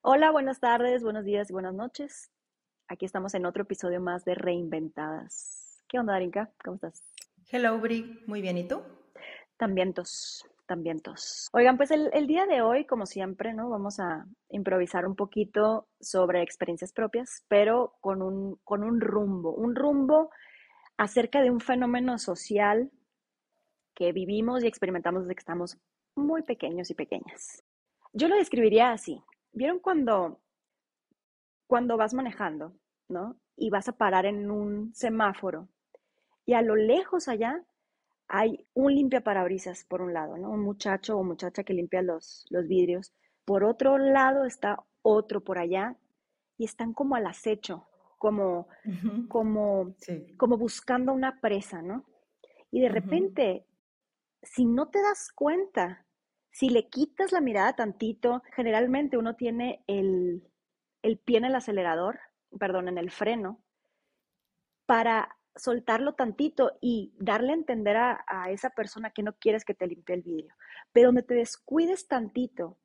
Hola, buenas tardes, buenos días y buenas noches. Aquí estamos en otro episodio más de Reinventadas. ¿Qué onda, Darinka? ¿Cómo estás? Hello, Bri. Muy bien, ¿y tú? También tos, también tos. Oigan, pues el, el día de hoy, como siempre, ¿no? Vamos a improvisar un poquito sobre experiencias propias, pero con un, con un rumbo, un rumbo acerca de un fenómeno social que vivimos y experimentamos desde que estamos muy pequeños y pequeñas. Yo lo describiría así. ¿Vieron cuando, cuando vas manejando, ¿no? Y vas a parar en un semáforo y a lo lejos allá hay un limpia parabrisas por un lado, ¿no? Un muchacho o muchacha que limpia los, los vidrios. Por otro lado está otro por allá y están como al acecho, como, como, como buscando una presa, ¿no? Y de repente, si no te das cuenta, si le quitas la mirada tantito, generalmente uno tiene el, pie en el acelerador, perdón, en el freno, para soltarlo tantito y darle a entender a, a, esa persona que no quieres que te limpie el vidrio. Pero donde te descuides tantito,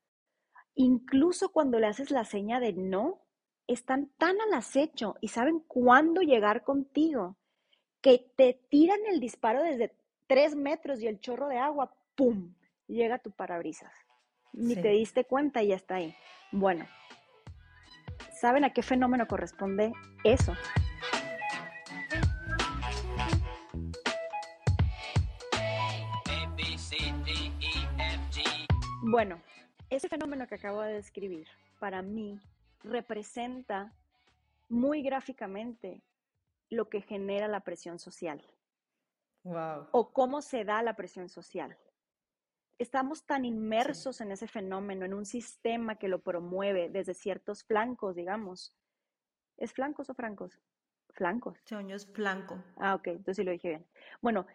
incluso cuando le haces la seña de no, están tan al acecho y saben cuándo llegar contigo que te tiran el disparo desde tres metros y el chorro de agua, ¡pum! Llega tu parabrisas. Ni te diste cuenta y ya está ahí. Bueno, ¿saben a qué fenómeno corresponde eso? Bueno, ese fenómeno que acabo de describir, para mí, representa muy gráficamente lo que genera la presión social. Wow. O cómo se da la presión social estamos tan inmersos en ese fenómeno, en un sistema que lo promueve desde ciertos flancos, digamos. ¿Es flancos o francos? Flancos. Soño es flanco. Ah, ok, entonces sí lo dije bien. Bueno,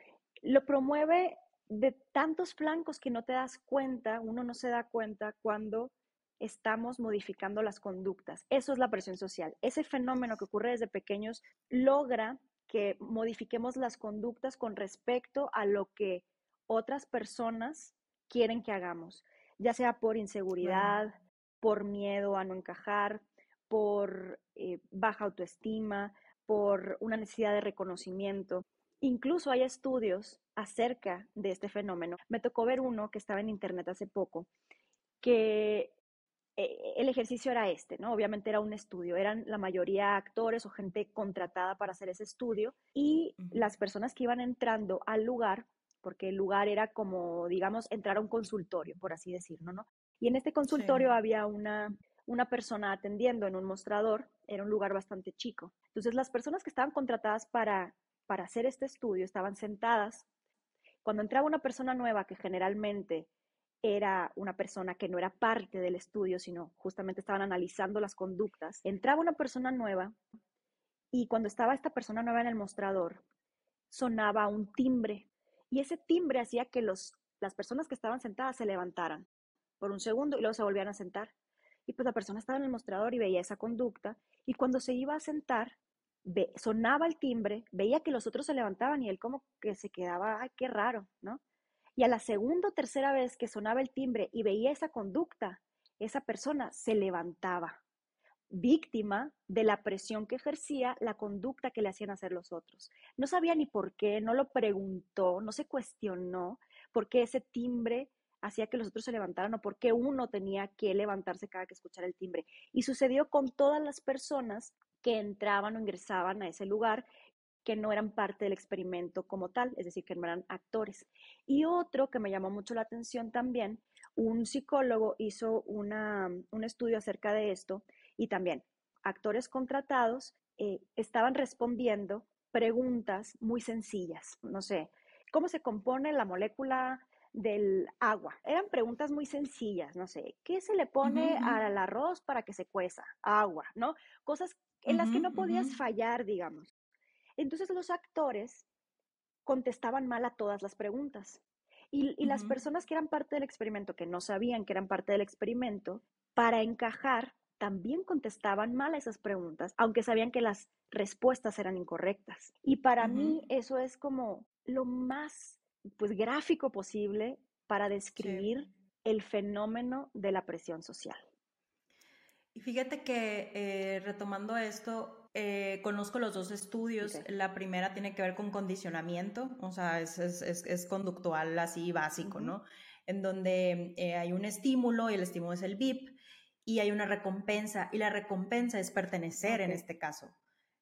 lo promueve de tantos flancos que no te das cuenta, uno no se da cuenta cuando estamos modificando las conductas. Eso es la presión social. Ese fenómeno que ocurre desde pequeños logra que modifiquemos las conductas con respecto a lo que otras personas quieren que hagamos, ya sea por inseguridad, por miedo a no encajar, por eh, baja autoestima, por una necesidad de reconocimiento. Incluso hay estudios acerca de este fenómeno. Me tocó ver uno que estaba en internet hace poco, que eh, el ejercicio era este, ¿no? Obviamente era un estudio, eran la mayoría actores o gente contratada para hacer ese estudio y las personas que iban entrando al lugar porque el lugar era como, digamos, entrar a un consultorio, por así decirlo, ¿no? Y en este consultorio había una, una persona atendiendo en un mostrador, era un lugar bastante chico. Entonces, las personas que estaban contratadas para, para hacer este estudio estaban sentadas. Cuando entraba una persona nueva, que generalmente era una persona que no era parte del estudio, sino justamente estaban analizando las conductas, entraba una persona nueva y cuando estaba esta persona nueva en el mostrador, sonaba un timbre y ese timbre hacía que los, las personas que estaban sentadas se levantaran por un segundo y luego se volvían a sentar. Y pues la persona estaba en el mostrador y veía esa conducta y cuando se iba a sentar, sonaba el timbre, veía que los otros se levantaban y él como que se quedaba, ay, qué raro, ¿no? Y a la segunda o tercera vez que sonaba el timbre y veía esa conducta, esa persona se levantaba víctima de la presión que ejercía la conducta que le hacían hacer los otros. No sabía ni por qué, no lo preguntó, no se cuestionó por qué ese timbre hacía que los otros se levantaran o por qué uno tenía que levantarse cada que escuchara el timbre. Y sucedió con todas las personas que entraban o ingresaban a ese lugar que no eran parte del experimento como tal, es decir, que no eran actores. Y otro que me llamó mucho la atención también, un psicólogo hizo una, un estudio acerca de esto y también actores contratados eh, estaban respondiendo preguntas muy sencillas, no sé, ¿cómo se compone la molécula del agua? Eran preguntas muy sencillas, no sé, ¿qué se le pone al arroz para que se cueza? Agua, ¿no? Cosas en las que no podías fallar, digamos. Entonces los actores contestaban mal a todas las preguntas. Y, y las personas que eran parte del experimento, que no sabían que eran parte del experimento, para encajar, también contestaban mal a esas preguntas, aunque sabían que las respuestas eran incorrectas. Y para mí eso es como lo más pues gráfico posible para describir el fenómeno de la presión social. Fíjate que eh, retomando esto, eh, conozco los dos estudios. La primera tiene que ver con condicionamiento, o sea, es, es, es, conductual así básico, ¿no? En donde eh, hay un estímulo y el estímulo es el VIP y hay una recompensa y la recompensa es pertenecer en este caso.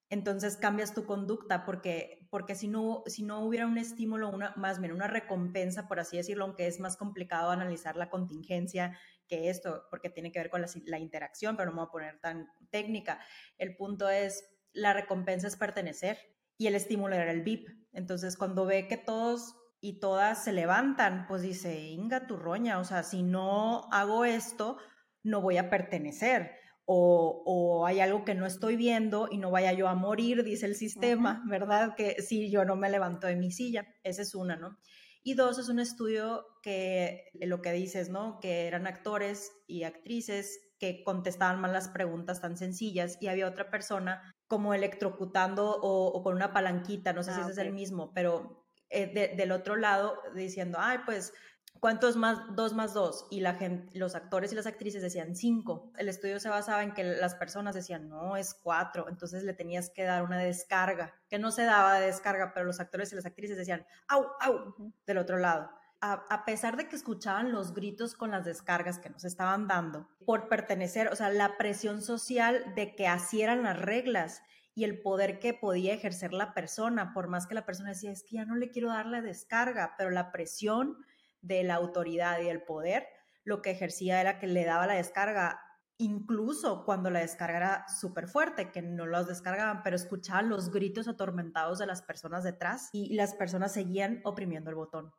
Entonces cambias tu conducta porque, porque si, no, si no hubiera un estímulo, una, más bien una recompensa, por así decirlo, aunque es más complicado analizar la contingencia que esto, porque tiene que ver con la, interacción, pero no me voy a poner tan técnica. El punto es, la recompensa es pertenecer y el estímulo era el VIP. Entonces, cuando ve que todos y todas se levantan, pues dice, inga tu roña, o sea, si no hago esto, no voy a pertenecer. O, o, hay algo que no estoy viendo y no vaya yo a morir, dice el sistema, ¿verdad? Que si yo no me levanto de mi silla, esa es una, ¿no? Y dos, es un estudio que lo que dices, ¿no? Que eran actores y actrices que contestaban mal las preguntas tan sencillas y había otra persona como electrocutando o, con una palanquita, no sé si ah, ese es el mismo, pero eh, del otro lado diciendo, ay, pues ¿Cuántos más? Dos más dos. Y la gente, los actores y las actrices decían cinco. El estudio se basaba en que las personas decían, no, es cuatro. Entonces le tenías que dar una descarga, que no se daba de descarga, pero los actores y las actrices decían, au, au, del otro lado. A, pesar de que escuchaban los gritos con las descargas que nos estaban dando por pertenecer, o sea, la presión social de que así eran las reglas y el poder que podía ejercer la persona, por más que la persona decía, es que ya no le quiero dar la descarga, pero la presión de la autoridad y el poder, lo que ejercía era que le daba la descarga, incluso cuando la descarga era súper fuerte, que no los descargaban, pero escuchaban los gritos atormentados de las personas detrás y las personas seguían oprimiendo el botón.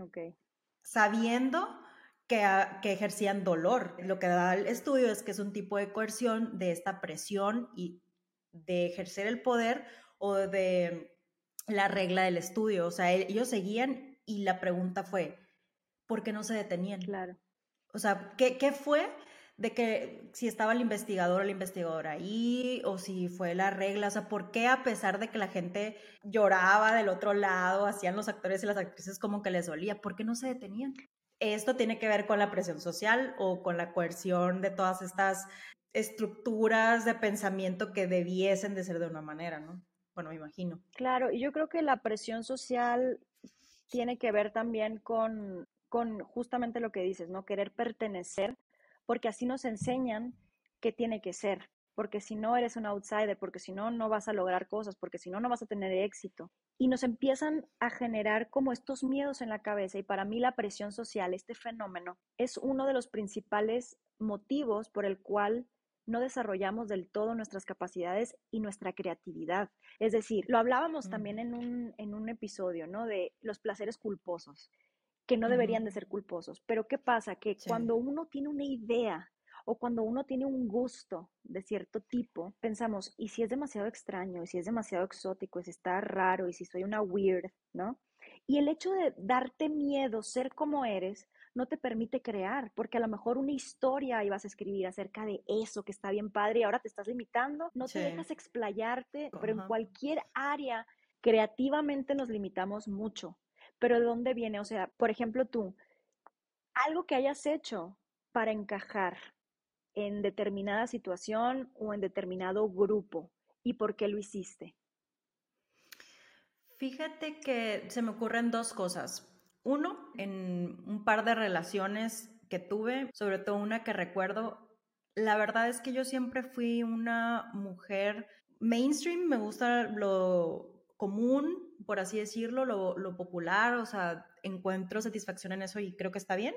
Ok. Sabiendo que, que, ejercían dolor. Lo que da el estudio es que es un tipo de coerción de esta presión y de ejercer el poder o de la regla del estudio. O sea, ellos seguían y la pregunta fue, ¿por qué no se detenían? Claro. O sea, ¿qué, qué fue de que si estaba el investigador o la investigadora ahí, o si fue la regla, o sea, ¿por qué a pesar de que la gente lloraba del otro lado, hacían los actores y las actrices como que les dolía, ¿por qué no se detenían? Esto tiene que ver con la presión social o con la coerción de todas estas estructuras de pensamiento que debiesen de ser de una manera, ¿no? Bueno, me imagino. Claro, y yo creo que la presión social tiene que ver también con, con justamente lo que dices, ¿no? Querer pertenecer, porque así nos enseñan qué tiene que ser, porque si no eres un outsider, porque si no, no vas a lograr cosas, porque si no, no vas a tener éxito. Y nos empiezan a generar como estos miedos en la cabeza. Y para mí la presión social, este fenómeno, es uno de los principales motivos por el cual no desarrollamos del todo nuestras capacidades y nuestra creatividad. Es decir, lo hablábamos también en un, en un episodio, ¿no? De los placeres culposos, que no deberían de ser culposos. Pero ¿qué pasa? Que cuando uno tiene una idea o cuando uno tiene un gusto de cierto tipo, pensamos, ¿y si es demasiado extraño? ¿Y si es demasiado exótico? ¿Y si está raro? ¿Y si soy una weird? ¿No? Y el hecho de darte miedo, ser como eres, no te permite crear, porque a lo mejor una historia ibas a escribir acerca de eso que está bien padre y ahora te estás limitando, no te dejas explayarte, pero en cualquier área creativamente nos limitamos mucho. Pero ¿de dónde viene? O sea, por ejemplo, tú, algo que hayas hecho para encajar en determinada situación o en determinado grupo y por qué lo hiciste. Fíjate que se me ocurren dos cosas. Uno, en un par de relaciones que tuve, sobre todo una que recuerdo, la verdad es que yo siempre fui una mujer mainstream, me gusta lo común, por así decirlo, lo, popular, o sea, encuentro satisfacción en eso y creo que está bien,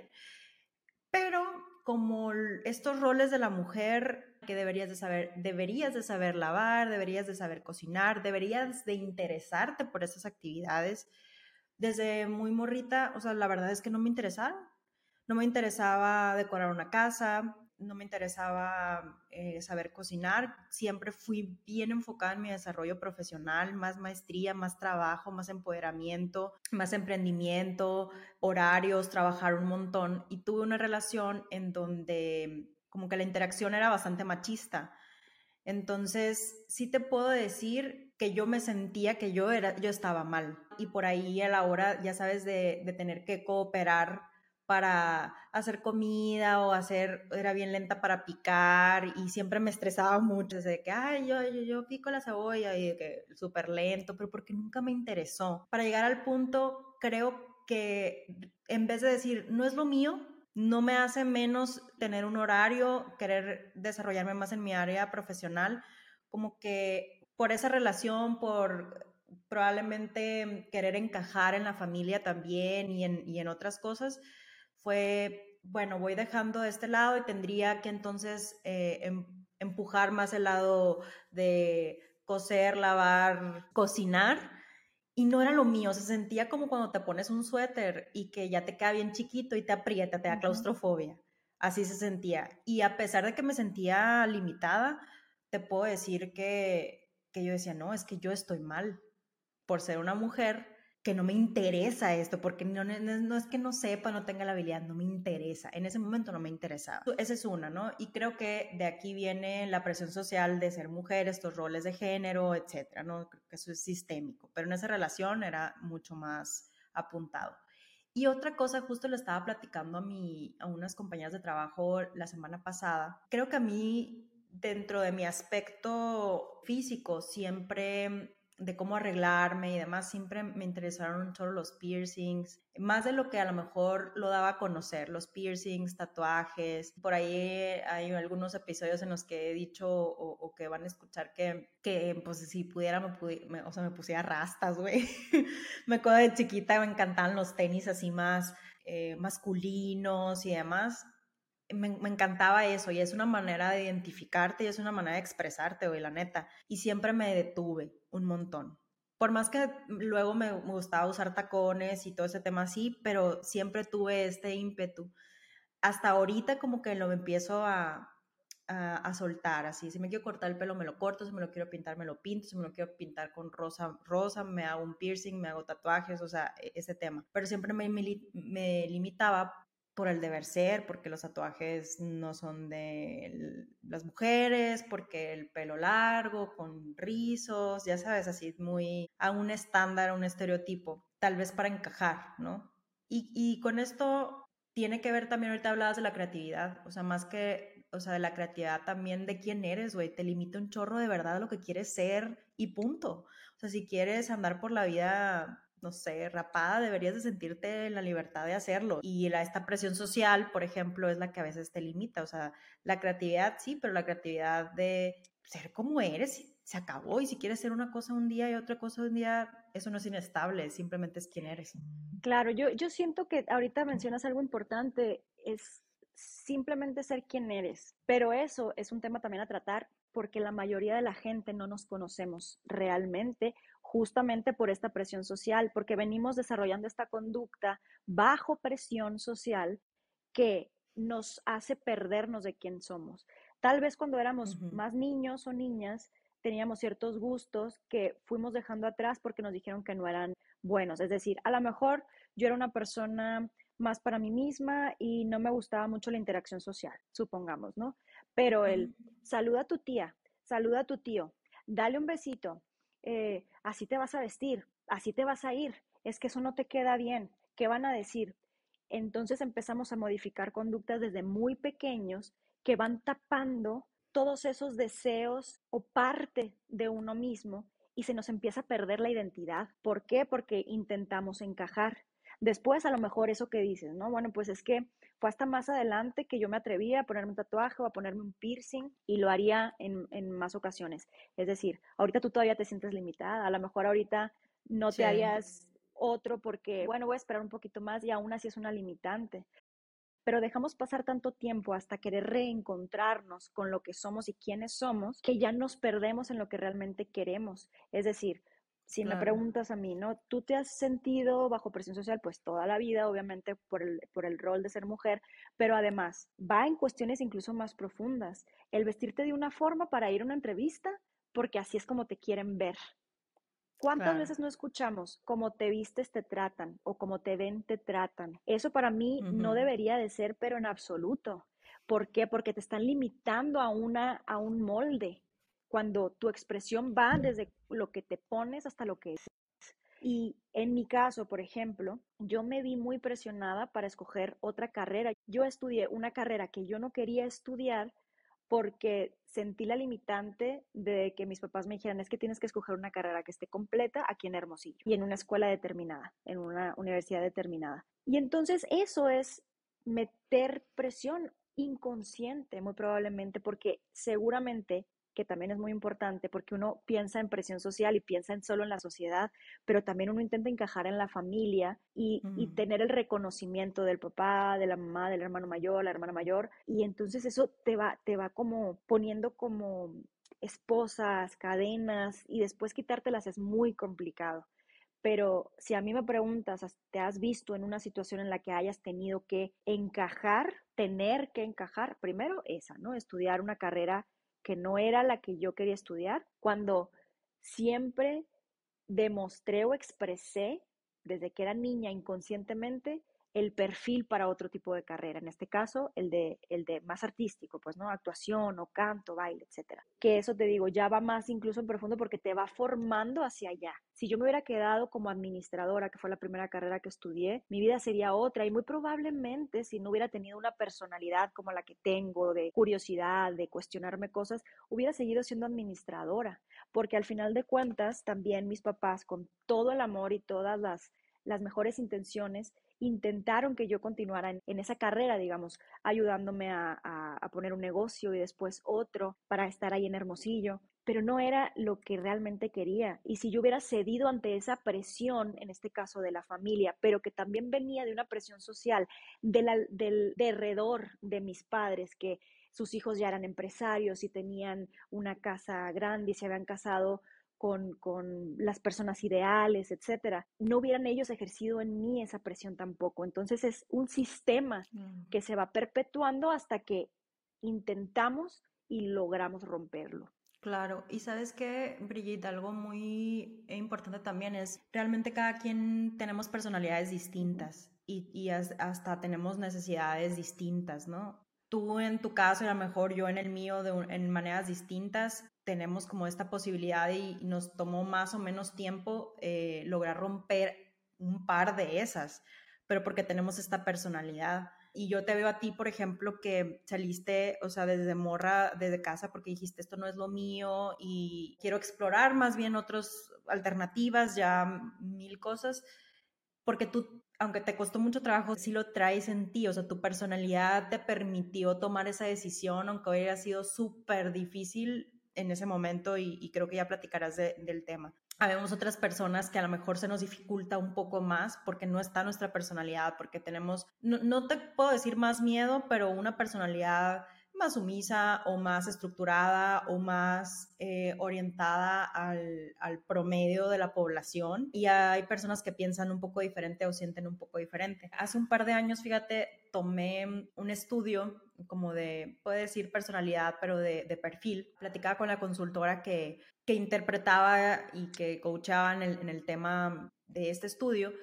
pero como estos roles de la mujer que deberías de saber, deberías de saber lavar, deberías de saber cocinar, deberías de interesarte por esas actividades, desde muy morrita, o sea, la verdad es que no me interesaba. No me interesaba decorar una casa, no me interesaba eh, saber cocinar. Siempre fui bien enfocada en mi desarrollo profesional, más maestría, más trabajo, más empoderamiento, más emprendimiento, horarios, trabajar un montón. Y tuve una relación en donde como que la interacción era bastante machista. Entonces, sí te puedo decir que yo me sentía que yo, era, yo estaba mal. Y por ahí a la hora, ya sabes, de, tener que cooperar para hacer comida o hacer, era bien lenta para picar y siempre me estresaba mucho, de que, ay, yo, yo, yo pico la cebolla y de que súper lento, pero porque nunca me interesó. Para llegar al punto, creo que en vez de decir, no es lo mío, no me hace menos tener un horario, querer desarrollarme más en mi área profesional, como que por esa relación, por probablemente querer encajar en la familia también y en, y en otras cosas, fue, bueno, voy dejando de este lado y tendría que entonces eh, em, empujar más el lado de coser, lavar, cocinar. Y no era lo mío, se sentía como cuando te pones un suéter y que ya te queda bien chiquito y te aprieta, te da claustrofobia. Así se sentía. Y a pesar de que me sentía limitada, te puedo decir que, que yo decía, no, es que yo estoy mal por ser una mujer que no me interesa esto, porque no, no, es que no sepa, no tenga la habilidad, no me interesa. En ese momento no me interesaba. Esa es una, ¿no? Y creo que de aquí viene la presión social de ser mujer, estos roles de género, etcétera, ¿no? Que eso es sistémico, pero en esa relación era mucho más apuntado. Y otra cosa, justo lo estaba platicando a, mi, a unas compañeras de trabajo la semana pasada. Creo que a mí, dentro de mi aspecto físico, siempre de cómo arreglarme y demás, siempre me interesaron solo los piercings, más de lo que a lo mejor lo daba a conocer, los piercings, tatuajes. Por ahí hay algunos episodios en los que he dicho o, que van a escuchar que, que pues si pudiera me, o sea, me pusiera rastas, güey. me acuerdo de chiquita, me encantaban los tenis así más eh, masculinos y demás me, encantaba eso y es una manera de identificarte y es una manera de expresarte, güey, la neta. Y siempre me detuve un montón. Por más que luego me, gustaba usar tacones y todo ese tema así, pero siempre tuve este ímpetu. Hasta ahorita como que lo empiezo a, a, soltar, así. Si me quiero cortar el pelo, me lo corto. Si me lo quiero pintar, me lo pinto. Si me lo quiero pintar con rosa, rosa, me hago un piercing, me hago tatuajes, o sea, e, ese tema. Pero siempre me, me limitaba por el deber ser, porque los tatuajes no son de las mujeres, porque el pelo largo, con rizos, ya sabes, así muy a un estándar, a un estereotipo, tal vez para encajar, ¿no? Y, y con esto tiene que ver también, ahorita hablabas de la creatividad, o sea, más que, o sea, de la creatividad también de quién eres, güey, te limita un chorro de verdad a lo que quieres ser y punto. O sea, si quieres andar por la vida no sé, rapada, deberías de sentirte en la libertad de hacerlo. Y la, esta presión social, por ejemplo, es la que a veces te limita. O sea, la creatividad sí, pero la creatividad de ser como eres se acabó. Y si quieres ser una cosa un día y otra cosa un día, eso no es inestable, simplemente es quien eres. Claro, yo, yo siento que ahorita mencionas algo importante, es simplemente ser quien eres. Pero eso es un tema también a tratar porque la mayoría de la gente no nos conocemos realmente justamente por esta presión social, porque venimos desarrollando esta conducta bajo presión social que nos hace perdernos de quién somos. Tal vez cuando éramos más niños o niñas teníamos ciertos gustos que fuimos dejando atrás porque nos dijeron que no eran buenos. Es decir, a lo mejor yo era una persona más para mí misma y no me gustaba mucho la interacción social, supongamos, ¿no? Pero el saluda a tu tía, saluda a tu tío, dale un besito, eh, así te vas a vestir, así te vas a ir, es que eso no te queda bien, ¿qué van a decir? Entonces empezamos a modificar conductas desde muy pequeños que van tapando todos esos deseos o parte de uno mismo y se nos empieza a perder la identidad. ¿Por qué? Porque intentamos encajar. Después, a lo mejor eso que dices, ¿no? Bueno, pues es que fue hasta más adelante que yo me atrevía a ponerme un tatuaje o a ponerme un piercing y lo haría en, en más ocasiones. Es decir, ahorita tú todavía te sientes limitada, a lo mejor ahorita no te harías otro porque, bueno, voy a esperar un poquito más y aún así es una limitante. Pero dejamos pasar tanto tiempo hasta querer reencontrarnos con lo que somos y quiénes somos que ya nos perdemos en lo que realmente queremos. Es decir, si me preguntas a mí, ¿no? ¿Tú te has sentido bajo presión social? Pues toda la vida, obviamente, por el, por el rol de ser mujer, pero además va en cuestiones incluso más profundas. El vestirte de una forma para ir a una entrevista, porque así es como te quieren ver. ¿Cuántas veces no escuchamos como te vistes te tratan o como te ven te tratan? Eso para mí no debería de ser, pero en absoluto. ¿Por qué? Porque te están limitando a, una, a un molde cuando tu expresión va desde lo que te pones hasta lo que es. Y en mi caso, por ejemplo, yo me vi muy presionada para escoger otra carrera. Yo estudié una carrera que yo no quería estudiar porque sentí la limitante de que mis papás me dijeran, es que tienes que escoger una carrera que esté completa aquí en Hermosillo y en una escuela determinada, en una universidad determinada. Y entonces eso es meter presión inconsciente, muy probablemente, porque seguramente que también es muy importante porque uno piensa en presión social y piensa en solo en la sociedad, pero también uno intenta encajar en la familia y, y, tener el reconocimiento del papá, de la mamá, del hermano mayor, la hermana mayor, y entonces eso te va, te va como poniendo como esposas, cadenas, y después quitártelas es muy complicado. Pero si a mí me preguntas, ¿te has visto en una situación en la que hayas tenido que encajar, tener que encajar? Primero esa, ¿no? Estudiar una carrera que no era la que yo quería estudiar, cuando siempre demostré o expresé desde que era niña inconscientemente el perfil para otro tipo de carrera, en este caso el de, el de más artístico, pues, ¿no? Actuación o canto, baile, etcétera. Que eso te digo, ya va más incluso en profundo porque te va formando hacia allá. Si yo me hubiera quedado como administradora, que fue la primera carrera que estudié, mi vida sería otra y muy probablemente si no hubiera tenido una personalidad como la que tengo, de curiosidad, de cuestionarme cosas, hubiera seguido siendo administradora, porque al final de cuentas también mis papás, con todo el amor y todas las las mejores intenciones, intentaron que yo continuara en, esa carrera, digamos, ayudándome a, poner un negocio y después otro para estar ahí en Hermosillo, pero no era lo que realmente quería. Y si yo hubiera cedido ante esa presión, en este caso de la familia, pero que también venía de una presión social de la, del derredor de mis padres, que sus hijos ya eran empresarios y tenían una casa grande y se habían casado con, las personas ideales, etcétera, no hubieran ellos ejercido en mí esa presión tampoco. Entonces es un sistema mm. que se va perpetuando hasta que intentamos y logramos romperlo. Claro, y sabes que, Brigitte, algo muy importante también es, realmente cada quien tenemos personalidades distintas y, y hasta tenemos necesidades distintas, ¿no? Tú en tu caso y a lo mejor yo en el mío de, en maneras distintas, tenemos como esta posibilidad y nos tomó más o menos tiempo eh, lograr romper un par de esas, pero porque tenemos esta personalidad. Y yo te veo a ti, por ejemplo, que saliste, o sea, desde morra, desde casa, porque dijiste, esto no es lo mío y quiero explorar más bien otras alternativas, ya mil cosas, porque tú, aunque te costó mucho trabajo, sí lo traes en ti, o sea, tu personalidad te permitió tomar esa decisión, aunque hubiera sido súper difícil, en ese momento y, creo que ya platicarás del tema. Habemos otras personas que a lo mejor se nos dificulta un poco más porque no está nuestra personalidad, porque tenemos, no, no te puedo decir más miedo, pero una personalidad más sumisa o más estructurada o más eh, orientada al, al, promedio de la población y hay personas que piensan un poco diferente o sienten un poco diferente. Hace un par de años, fíjate, tomé un estudio como de, puede decir personalidad, pero de, de perfil. Platicaba con la consultora que, que interpretaba y que coachaba en el, en el tema de este estudio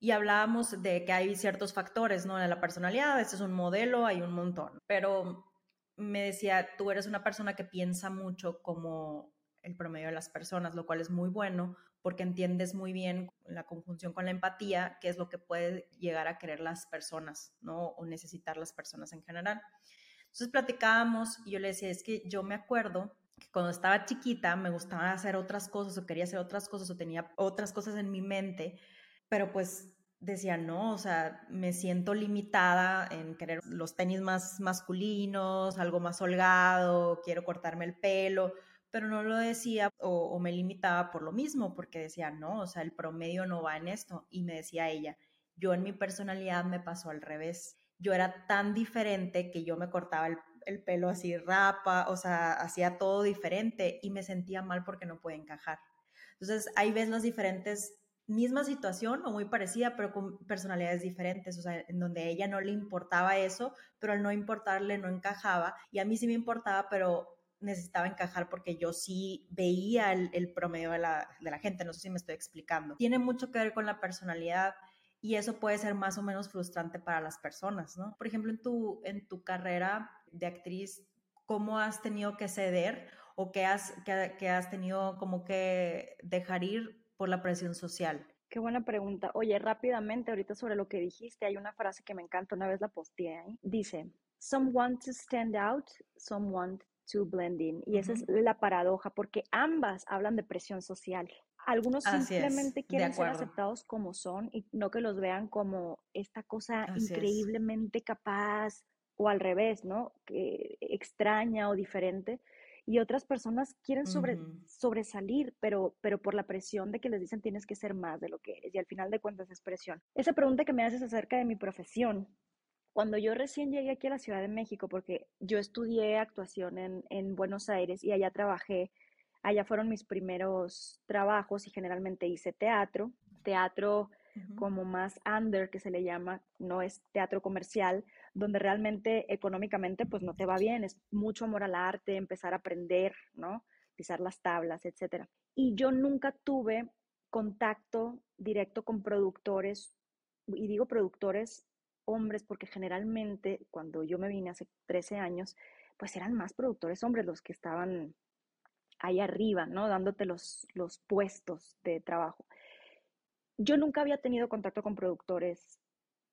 y hablábamos de que hay ciertos factores, ¿no? De la personalidad, este es un modelo, hay un montón, pero me decía, tú eres una persona que piensa mucho como el promedio de las personas, lo cual es muy bueno porque entiendes muy bien la conjunción con la empatía, qué es lo que puede llegar a querer las personas, ¿no? O necesitar las personas en general. Entonces platicábamos y yo le decía, es que yo me acuerdo que cuando estaba chiquita me gustaba hacer otras cosas o quería hacer otras cosas o tenía otras cosas en mi mente, pero pues decía, no, o sea, me siento limitada en querer los tenis más masculinos, algo más holgado, quiero cortarme el pelo, pero no lo decía o, me limitaba por lo mismo, porque decía, no, o sea, el promedio no va en esto. Y me decía ella, yo en mi personalidad me pasó al revés. Yo era tan diferente que yo me cortaba el, el pelo así rapa, o sea, hacía todo diferente y me sentía mal porque no podía encajar. Entonces, ahí ves las diferentes misma situación o muy parecida, pero con personalidades diferentes, o sea, en donde ella no le importaba eso, pero al no importarle no encajaba, y a mí sí me importaba, pero necesitaba encajar porque yo sí veía el, promedio de la, de la, gente, no sé si me estoy explicando. Tiene mucho que ver con la personalidad y eso puede ser más o menos frustrante para las personas, ¿no? Por ejemplo, en tu, en tu carrera de actriz, ¿cómo has tenido que ceder o qué has, qué, qué has tenido como que dejar ir por la presión social. Qué buena pregunta. Oye, rápidamente, ahorita sobre lo que dijiste, hay una frase que me encanta, una vez la posteé ahí. Dice, some want to stand out, some want to blend in. Y esa es la paradoja, porque ambas hablan de presión social. Algunos simplemente quieren ser aceptados como son y no que los vean como esta cosa increíblemente capaz o al revés, ¿no? Que extraña o diferente y otras personas quieren sobre, sobresalir, pero, pero por la presión de que les dicen tienes que ser más de lo que eres y al final de cuentas es presión. Esa pregunta que me haces acerca de mi profesión, cuando yo recién llegué aquí a la Ciudad de México, porque yo estudié actuación en, en Buenos Aires y allá trabajé, allá fueron mis primeros trabajos y generalmente hice teatro, teatro como más under que se le llama, no es teatro comercial, donde realmente económicamente pues no te va bien, es mucho amor al arte, empezar a aprender, ¿no? Pisar las tablas, etcétera. Y yo nunca tuve contacto directo con productores, y digo productores hombres porque generalmente cuando yo me vine hace 13 años, pues eran más productores hombres los que estaban ahí arriba, ¿no? Dándote los, los puestos de trabajo. Yo nunca había tenido contacto con productores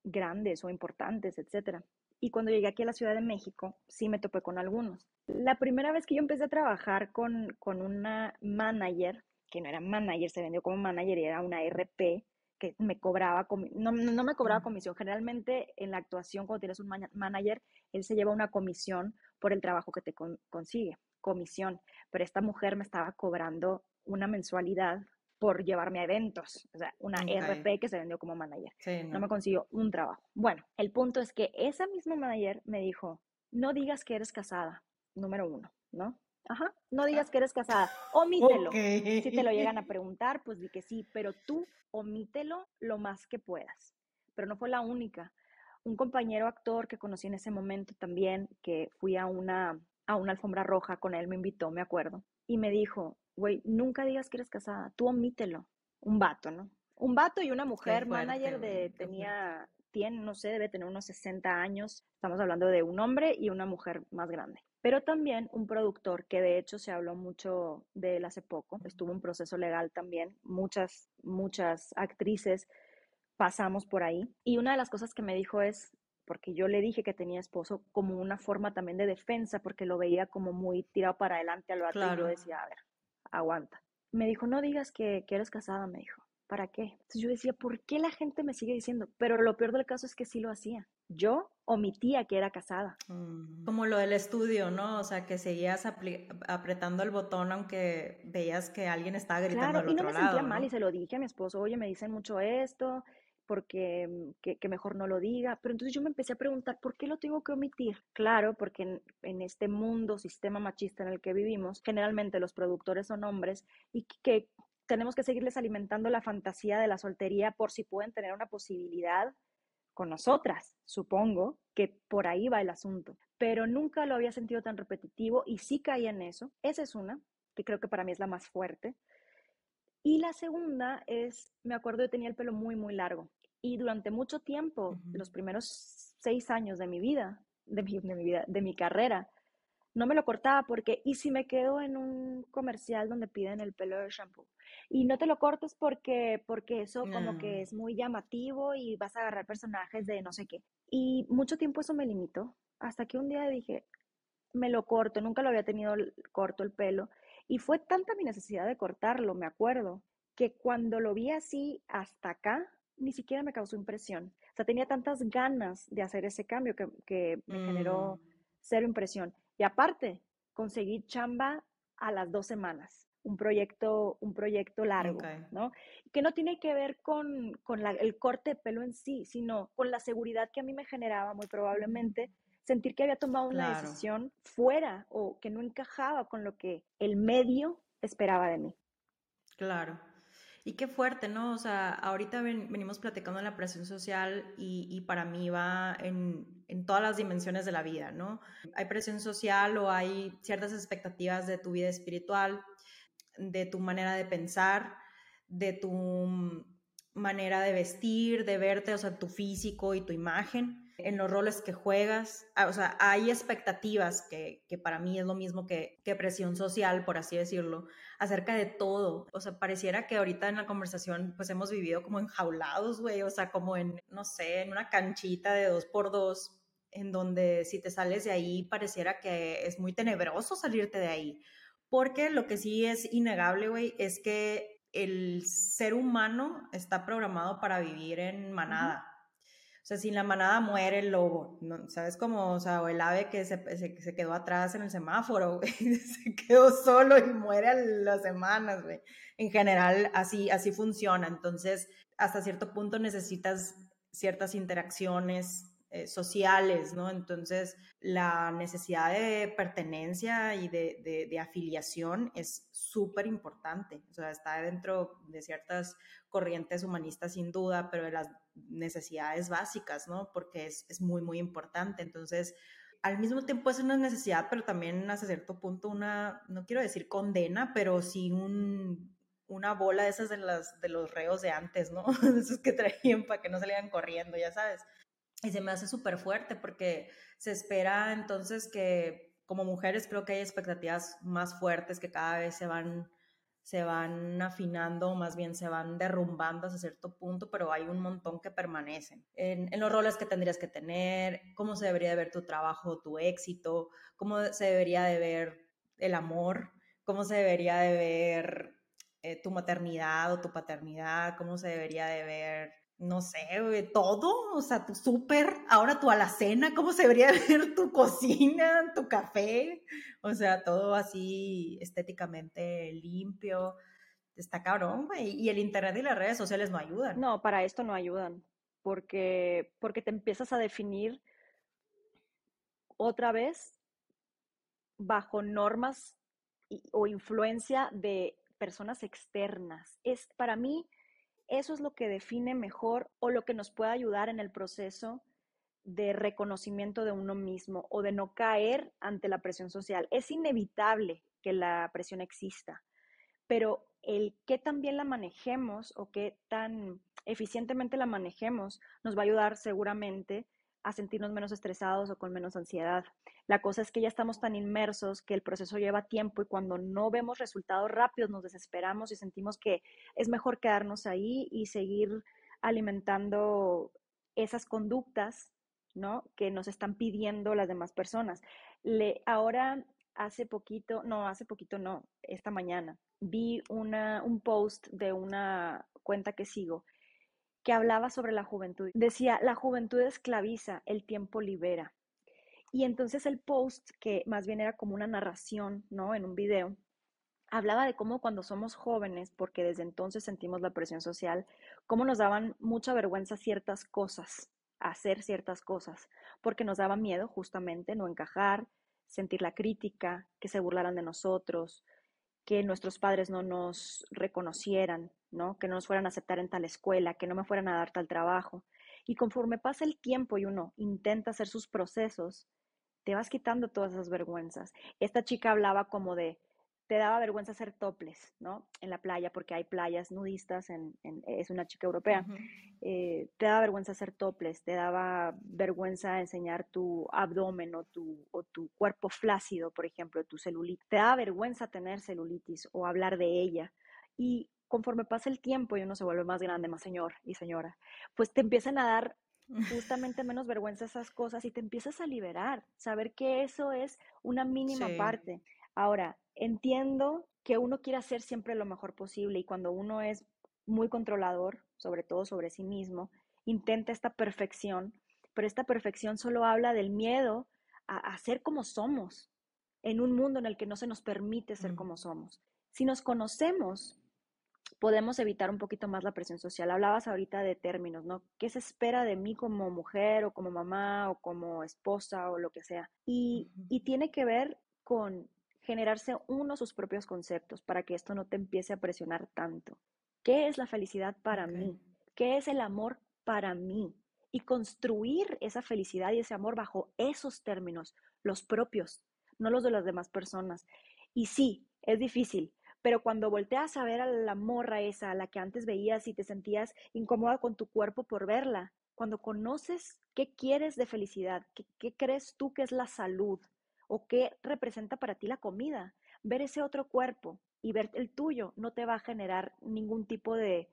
grandes o importantes, etcétera. Y cuando llegué aquí a la Ciudad de México, sí me topé con algunos. La primera vez que yo empecé a trabajar con, con una manager, que no era manager, se vendió como manager y era una RP, que me cobraba, no, no me cobraba comisión. Generalmente en la actuación, cuando tienes un manager, él se lleva una comisión por el trabajo que te consigue, comisión. Pero esta mujer me estaba cobrando una mensualidad por llevarme a eventos, o sea, una RP que se vendió como manager. no. me consiguió un trabajo. Bueno, el punto es que esa misma manager me dijo, no digas que eres casada, número uno, ¿no? Ajá, no ah. digas que eres casada, omítelo. Si te lo llegan a preguntar, pues di que sí, pero tú omítelo lo más que puedas. Pero no fue la única. Un compañero actor que conocí en ese momento también, que fui a una, a una alfombra roja con él, me invitó, me acuerdo, y me dijo, güey, nunca digas que eres casada, tú omítelo. Un vato, ¿no? Un vato y una mujer, manager de, tenía, tiene, no sé, debe tener unos 60 años. Estamos hablando de un hombre y una mujer más grande. Pero también un productor que de hecho se habló mucho de él hace poco, estuvo un proceso legal también, muchas, muchas actrices pasamos por ahí. Y una de las cosas que me dijo es, porque yo le dije que tenía esposo como una forma también de defensa, porque lo veía como muy tirado para adelante al vato y yo decía, a ver, aguanta. Me dijo, no digas que, eres casada, me dijo. ¿Para qué? Entonces yo decía, ¿por qué la gente me sigue diciendo? Pero lo peor del caso es que sí lo hacía. Yo omitía que era casada. Como lo del estudio, ¿no? O sea, que seguías apretando el botón aunque veías que alguien estaba gritando claro, y no me sentía mal y se lo dije a mi esposo, oye, me dicen mucho esto, porque mm, que, mejor no lo diga. Pero entonces yo me empecé a preguntar, ¿por qué lo tengo que omitir? Claro, porque en, este mundo, sistema machista en el que vivimos, generalmente los productores son hombres y que tenemos que seguirles alimentando la fantasía de la soltería por si pueden tener una posibilidad con nosotras, supongo que por ahí va el asunto. Pero nunca lo había sentido tan repetitivo y sí caí en eso. Esa es una, que creo que para mí es la más fuerte. Y la segunda es, me acuerdo, yo tenía el pelo muy, muy largo. Y durante mucho tiempo, los primeros seis años de mi vida, de mi, de mi, vida, de mi carrera, no me lo cortaba porque, ¿y si me quedo en un comercial donde piden el pelo de shampoo? Y no te lo cortes porque, porque eso como que es muy llamativo y vas a agarrar personajes de no sé qué. Y mucho tiempo eso me limitó, hasta que un día dije, me lo corto, nunca lo había tenido corto el pelo. Y fue tanta mi necesidad de cortarlo, me acuerdo, que cuando lo vi así hasta acá, ni siquiera me causó impresión. O sea, tenía tantas ganas de hacer ese cambio que, me generó mm. cero impresión. Y aparte, conseguí chamba a las dos semanas, un proyecto, un proyecto largo, ¿no? Que no tiene que ver con, con el corte de pelo en sí, sino con la seguridad que a mí me generaba muy probablemente sentir que había tomado una decisión fuera o que no encajaba con lo que el medio esperaba de mí. Claro. Y qué fuerte, ¿no? O sea, ahorita venimos platicando de la presión social y, para mí va en, en, todas las dimensiones de la vida, ¿no? Hay presión social o hay ciertas expectativas de tu vida espiritual, de tu manera de pensar, de tu manera de vestir, de verte, o sea, tu físico y tu imagen en los roles que juegas. Ah, o sea, hay expectativas que, que para mí es lo mismo que, que, presión social, por así decirlo, acerca de todo. O sea, pareciera que ahorita en la conversación pues hemos vivido como enjaulados, güey, o sea, como en, no sé, en una canchita de dos por dos, en donde si te sales de ahí pareciera que es muy tenebroso salirte de ahí. Porque lo que sí es innegable, güey, es que el ser humano está programado para vivir en manada. O sea, sin la manada muere el lobo, ¿no? ¿sabes cómo? O sea, o el ave que se, se, quedó atrás en el semáforo, güey, se quedó solo y muere a las semanas, güey. En general, así, así funciona. Entonces, hasta cierto punto necesitas ciertas interacciones eh, sociales, ¿no? Entonces, la necesidad de pertenencia y de, de, afiliación es súper importante. O sea, está dentro de ciertas corrientes humanistas sin duda, pero de las necesidades básicas, ¿no? Porque es, es muy, muy importante. Entonces, al mismo tiempo es una necesidad, pero también hasta cierto punto una, no quiero decir condena, pero sí un, una bola de esas de, las, de los reos de antes, ¿no? Esos que traían para que no salieran corriendo, ya sabes. Y se me hace súper fuerte porque se espera entonces que como mujeres creo que hay expectativas más fuertes que cada vez se van se van afinando, más bien se van derrumbando hasta cierto punto, pero hay un montón que permanecen. En, en, los roles que tendrías que tener, cómo se debería de ver tu trabajo, tu éxito, cómo se debería de ver el amor, cómo se debería de ver eh, tu maternidad o tu paternidad, cómo se debería de ver no sé, todo, o sea, tu súper, ahora tu alacena, cómo se debería ver tu cocina, tu café, o sea, todo así estéticamente limpio. Está cabrón, güey. Y el internet y las redes sociales no ayudan. No, para esto no ayudan, porque, porque te empiezas a definir otra vez bajo normas o influencia de personas externas. Es para mí eso es lo que define mejor o lo que nos puede ayudar en el proceso de reconocimiento de uno mismo o de no caer ante la presión social. Es inevitable que la presión exista, pero el que también la manejemos o qué tan eficientemente la manejemos nos va a ayudar seguramente a sentirnos menos estresados o con menos ansiedad. La cosa es que ya estamos tan inmersos que el proceso lleva tiempo y cuando no vemos resultados rápidos nos desesperamos y sentimos que es mejor quedarnos ahí y seguir alimentando esas conductas, ¿no? Que nos están pidiendo las demás personas. Le, ahora, hace poquito, no, hace poquito no, esta mañana, vi una, un post de una cuenta que sigo que hablaba sobre la juventud. Decía, la juventud esclaviza, el tiempo libera. Y entonces el post, que más bien era como una narración, ¿no? En un video, hablaba de cómo cuando somos jóvenes, porque desde entonces sentimos la presión social, cómo nos daban mucha vergüenza ciertas cosas, hacer ciertas cosas, porque nos daba miedo justamente no encajar, sentir la crítica, que se burlaran de nosotros, que nuestros padres no nos reconocieran, ¿no? Que no nos fueran a aceptar en tal escuela, que no me fueran a dar tal trabajo. Y conforme pasa el tiempo y uno intenta hacer sus procesos, te vas quitando todas esas vergüenzas. Esta chica hablaba como de, te daba vergüenza hacer toples, ¿no? En la playa, porque hay playas nudistas, en, es una chica europea. Eh, te daba vergüenza hacer toples, te daba vergüenza enseñar tu abdomen o tu, o tu cuerpo flácido, por ejemplo, tu celulitis. Te daba vergüenza tener celulitis o hablar de ella. Y conforme pasa el tiempo y uno se vuelve más grande, más señor y señora, pues te empiezan a dar justamente menos vergüenza esas cosas y te empiezas a liberar, saber que eso es una mínima parte. Ahora, entiendo que uno quiere hacer siempre lo mejor posible y cuando uno es muy controlador, sobre todo sobre sí mismo, intenta esta perfección, pero esta perfección solo habla del miedo a, ser como somos, en un mundo en el que no se nos permite ser como somos. Si nos conocemos, podemos evitar un poquito más la presión social. Hablabas ahorita de términos, ¿no? ¿Qué se espera de mí como mujer o como mamá o como esposa o lo que sea? Y, y tiene que ver con generarse uno sus propios conceptos para que esto no te empiece a presionar tanto. ¿Qué es la felicidad para mí? ¿Qué es el amor para mí? Y construir esa felicidad y ese amor bajo esos términos, los propios, no los de las demás personas. Y sí, es difícil, pero cuando volteas a ver a la morra esa, a la que antes veías y te sentías incómoda con tu cuerpo por verla, Cuando conoces qué quieres de felicidad, qué, qué crees tú que es la salud o qué representa para ti la comida, ver ese otro cuerpo y ver el tuyo no te va a generar ningún tipo de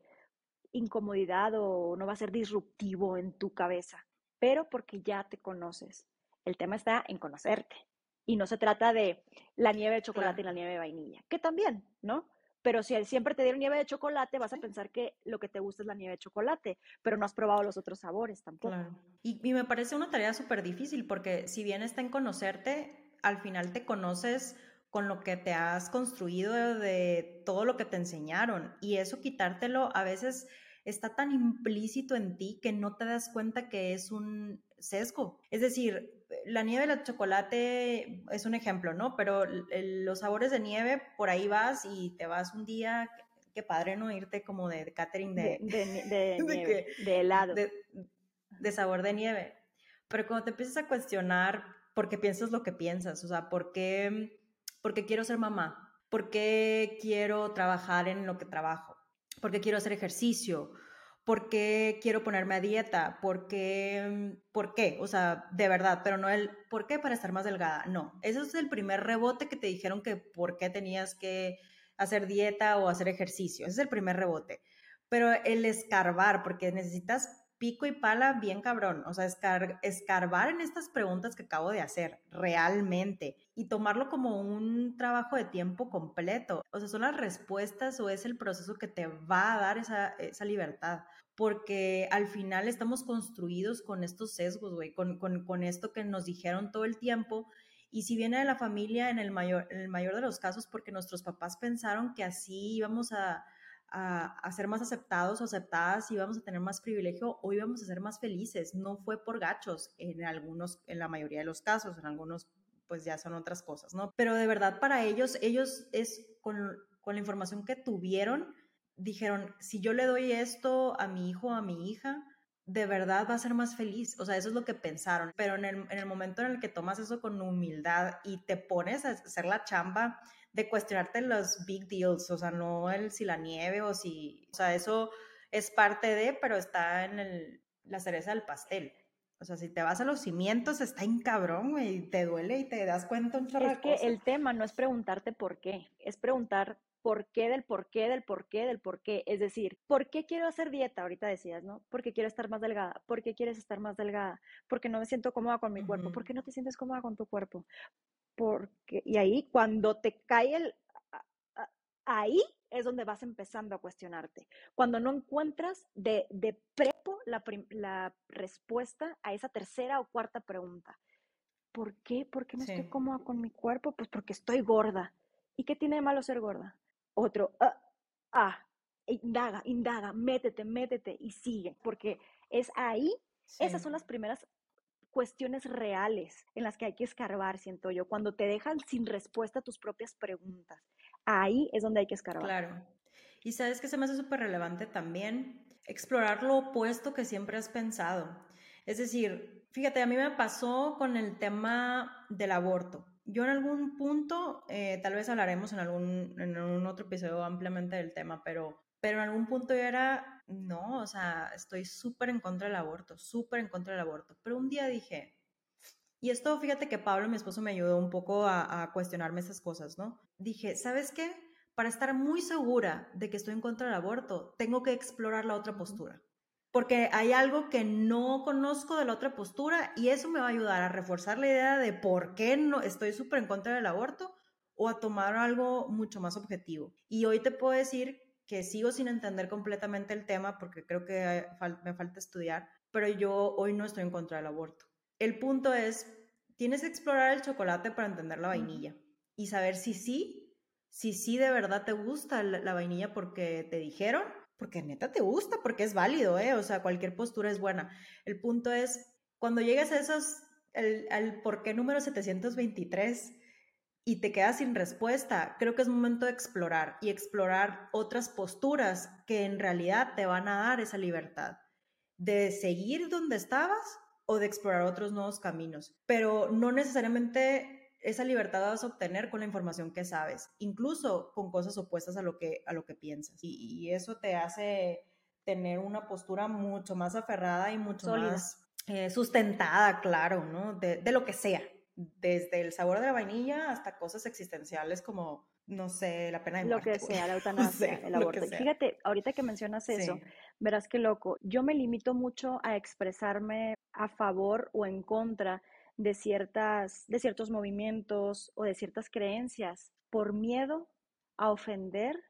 incomodidad o no va a ser disruptivo en tu cabeza, pero porque ya te conoces. El tema está en conocerte. Y no se trata de la nieve de chocolate y la nieve de vainilla, que también, ¿no? Pero si siempre te dieron nieve de chocolate, vas a pensar que lo que te gusta es la nieve de chocolate, pero no has probado los otros sabores tampoco. Y, y, me parece una tarea súper difícil porque si bien está en conocerte, al final te conoces con lo que te has construido de todo lo que te enseñaron. Y eso quitártelo a veces está tan implícito en ti que no te das cuenta que es un sesgo. Es decir, la nieve de chocolate es un ejemplo, ¿no? Pero los sabores de nieve, por ahí vas y te vas un día, qué padre, ¿no? Irte como de, catering de, de, helado. De, sabor de nieve. Pero cuando te empiezas a cuestionar por qué piensas lo que piensas, o sea, ¿por qué, por qué quiero ser mamá? ¿Por qué quiero trabajar en lo que trabajo? ¿Por qué quiero hacer ejercicio? ¿Por qué quiero ponerme a dieta? ¿Por qué? ¿Por qué? O sea, de verdad, pero no el ¿por qué para estar más delgada? No, ese es el primer rebote que te dijeron que por qué tenías que hacer dieta o hacer ejercicio. Ese es el primer rebote. Pero el escarbar, porque necesitas pico y pala bien cabrón, o sea, escarbar en estas preguntas que acabo de hacer realmente y tomarlo como un trabajo de tiempo completo. O sea, son las respuestas o es el proceso que te va a dar esa, esa libertad. Porque al final estamos construidos con estos sesgos, güey, con, con, con esto que nos dijeron todo el tiempo y si viene de la familia en el mayor, en el mayor de los casos, porque nuestros papás pensaron que así íbamos a, a, ser más aceptados o aceptadas, íbamos a tener más privilegio o íbamos a ser más felices. No fue por gachos en algunos, en la mayoría de los casos, en algunos pues ya son otras cosas, ¿no? Pero de verdad para ellos, ellos es con, con la información que tuvieron, dijeron, si yo le doy esto a mi hijo o a mi hija, de verdad va a ser más feliz. O sea, eso es lo que pensaron. Pero en el, en el momento en el que tomas eso con humildad y te pones a hacer la chamba de cuestionarte los big deals, o sea, no el si la nieve o si, o sea, eso es parte de, pero está en el, la cereza del pastel. O sea, si te vas a los cimientos, está en cabrón, y te duele y te das cuenta un chorro Es que el tema no es preguntarte por qué, es preguntar por qué del por qué del por qué del por qué. Es decir, ¿por qué quiero hacer dieta? Ahorita decías, ¿no? Porque quiero estar más delgada. ¿Por qué quieres estar más delgada? Porque no me siento cómoda con mi cuerpo. ¿Por qué no te sientes cómoda con tu cuerpo? Porque, y ahí cuando te cae el, ahí es donde vas empezando a cuestionarte. Cuando no encuentras de, de prepo la, la, respuesta a esa tercera o cuarta pregunta. ¿Por qué? ¿Por qué no estoy cómoda con mi cuerpo? Pues porque estoy gorda. ¿Y qué tiene de malo ser gorda? Otro, ah, ah indaga, indaga, métete, métete y sigue, porque es ahí, esas son las primeras cuestiones reales en las que hay que escarbar, siento yo, cuando te dejan sin respuesta a tus propias preguntas. Ahí es donde hay que escarbar. Claro. Y sabes que se me hace súper relevante también explorar lo opuesto que siempre has pensado. Es decir, fíjate, a mí me pasó con el tema del aborto. Yo en algún punto, eh, tal vez hablaremos en algún, en un otro episodio ampliamente del tema, pero, pero en algún punto yo era no, o sea, estoy súper en contra del aborto, súper en contra del aborto. Pero un día dije, y esto fíjate que Pablo, mi esposo, me ayudó un poco a, cuestionarme esas cosas, ¿no? Dije, ¿sabes qué? Para estar muy segura de que estoy en contra del aborto, tengo que explorar la otra postura. Porque hay algo que no conozco de la otra postura y eso me va a ayudar a reforzar la idea de por qué no estoy súper en contra del aborto o a tomar algo mucho más objetivo. Y hoy te puedo decir que sigo sin entender completamente el tema porque creo que me falta estudiar, pero yo hoy no estoy en contra del aborto. El punto es, tienes que explorar el chocolate para entender la vainilla y saber si sí, si sí de verdad te gusta la, vainilla porque te dijeron, porque neta te gusta, porque es válido, ¿eh? O sea, cualquier postura es buena. El punto es, cuando llegues a esos, el, al por qué número 723, y te quedas sin respuesta, creo que es momento de explorar y explorar otras posturas que en realidad te van a dar esa libertad de seguir donde estabas o de explorar otros nuevos caminos. Pero no necesariamente esa libertad vas a obtener con la información que sabes, incluso con cosas opuestas a lo que, a lo que piensas. Y, y eso te hace tener una postura mucho más aferrada y mucho más eh, sustentada, claro, ¿no? De, de, lo que sea, desde el sabor de la vainilla hasta cosas existenciales como, no sé, la pena de muerte. Lo que sea, la eutanasia, el aborto. Fíjate, ahorita que mencionas eso, verás qué loco. Yo me limito mucho a expresarme a favor o en contra de, ciertas, de ciertos movimientos o de ciertas creencias por miedo a ofender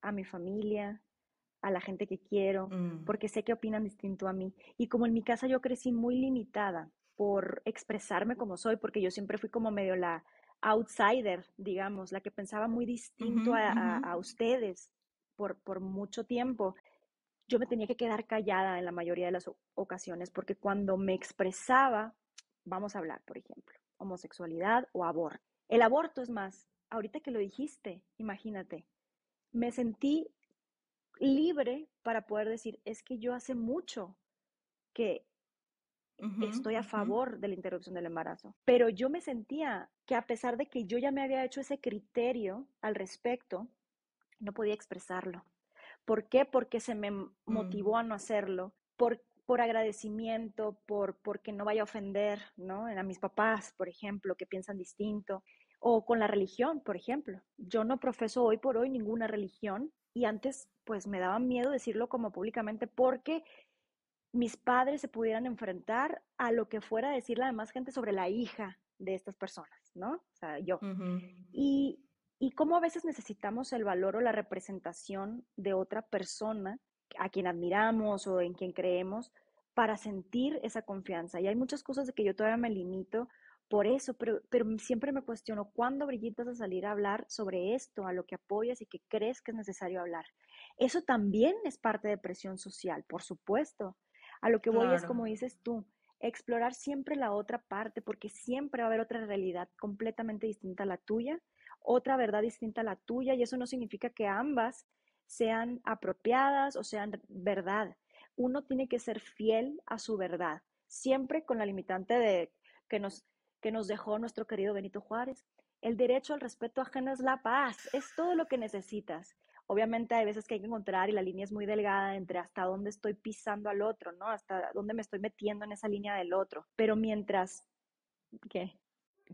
a mi familia, a la gente que quiero, mm. porque sé que opinan distinto a mí. Y como en mi casa yo crecí muy limitada por expresarme como soy, porque yo siempre fui como medio la outsider, digamos, la que pensaba muy distinto a, ustedes por, por mucho tiempo. Yo me tenía que quedar callada en la mayoría de las ocasiones, porque cuando me expresaba, vamos a hablar, por ejemplo, homosexualidad o aborto. El aborto es más, ahorita que lo dijiste, imagínate, me sentí libre para poder decir, es que yo hace mucho que estoy a favor de la interrupción del embarazo, pero yo me sentía que a pesar de que yo ya me había hecho ese criterio al respecto, no podía expresarlo. ¿Por qué? Porque se me mm. motivó a no hacerlo, por, por agradecimiento, por porque no vaya a ofender, ¿no? A mis papás, por ejemplo, que piensan distinto, o con la religión, por ejemplo. Yo no profeso hoy por hoy ninguna religión y antes pues me daba miedo decirlo como públicamente porque mis padres se pudieran enfrentar a lo que fuera a decir la demás gente sobre la hija de estas personas, ¿no? O sea, yo. y, y cómo a veces necesitamos el valor o la representación de otra persona a quien admiramos o en quien creemos para sentir esa confianza. Y hay muchas cosas de que yo todavía me limito por eso, pero, pero siempre me cuestiono, ¿cuándo, Brigitte, vas a salir a hablar sobre esto, a lo que apoyas y que crees que es necesario hablar? Eso también es parte de presión social, por supuesto. A lo que voy es, como dices tú, explorar siempre la otra parte, porque siempre va a haber otra realidad completamente distinta a la tuya, otra verdad distinta a la tuya, y eso no significa que ambas sean apropiadas o sean verdad. Uno tiene que ser fiel a su verdad, siempre con la limitante de que nos que nos dejó nuestro querido Benito Juárez. El derecho al respeto ajeno es la paz, es todo lo que necesitas. Obviamente hay veces que hay que encontrar y la línea es muy delgada entre hasta dónde estoy pisando al otro, ¿no? Hasta dónde me estoy metiendo en esa línea del otro. Pero mientras... ¿Qué?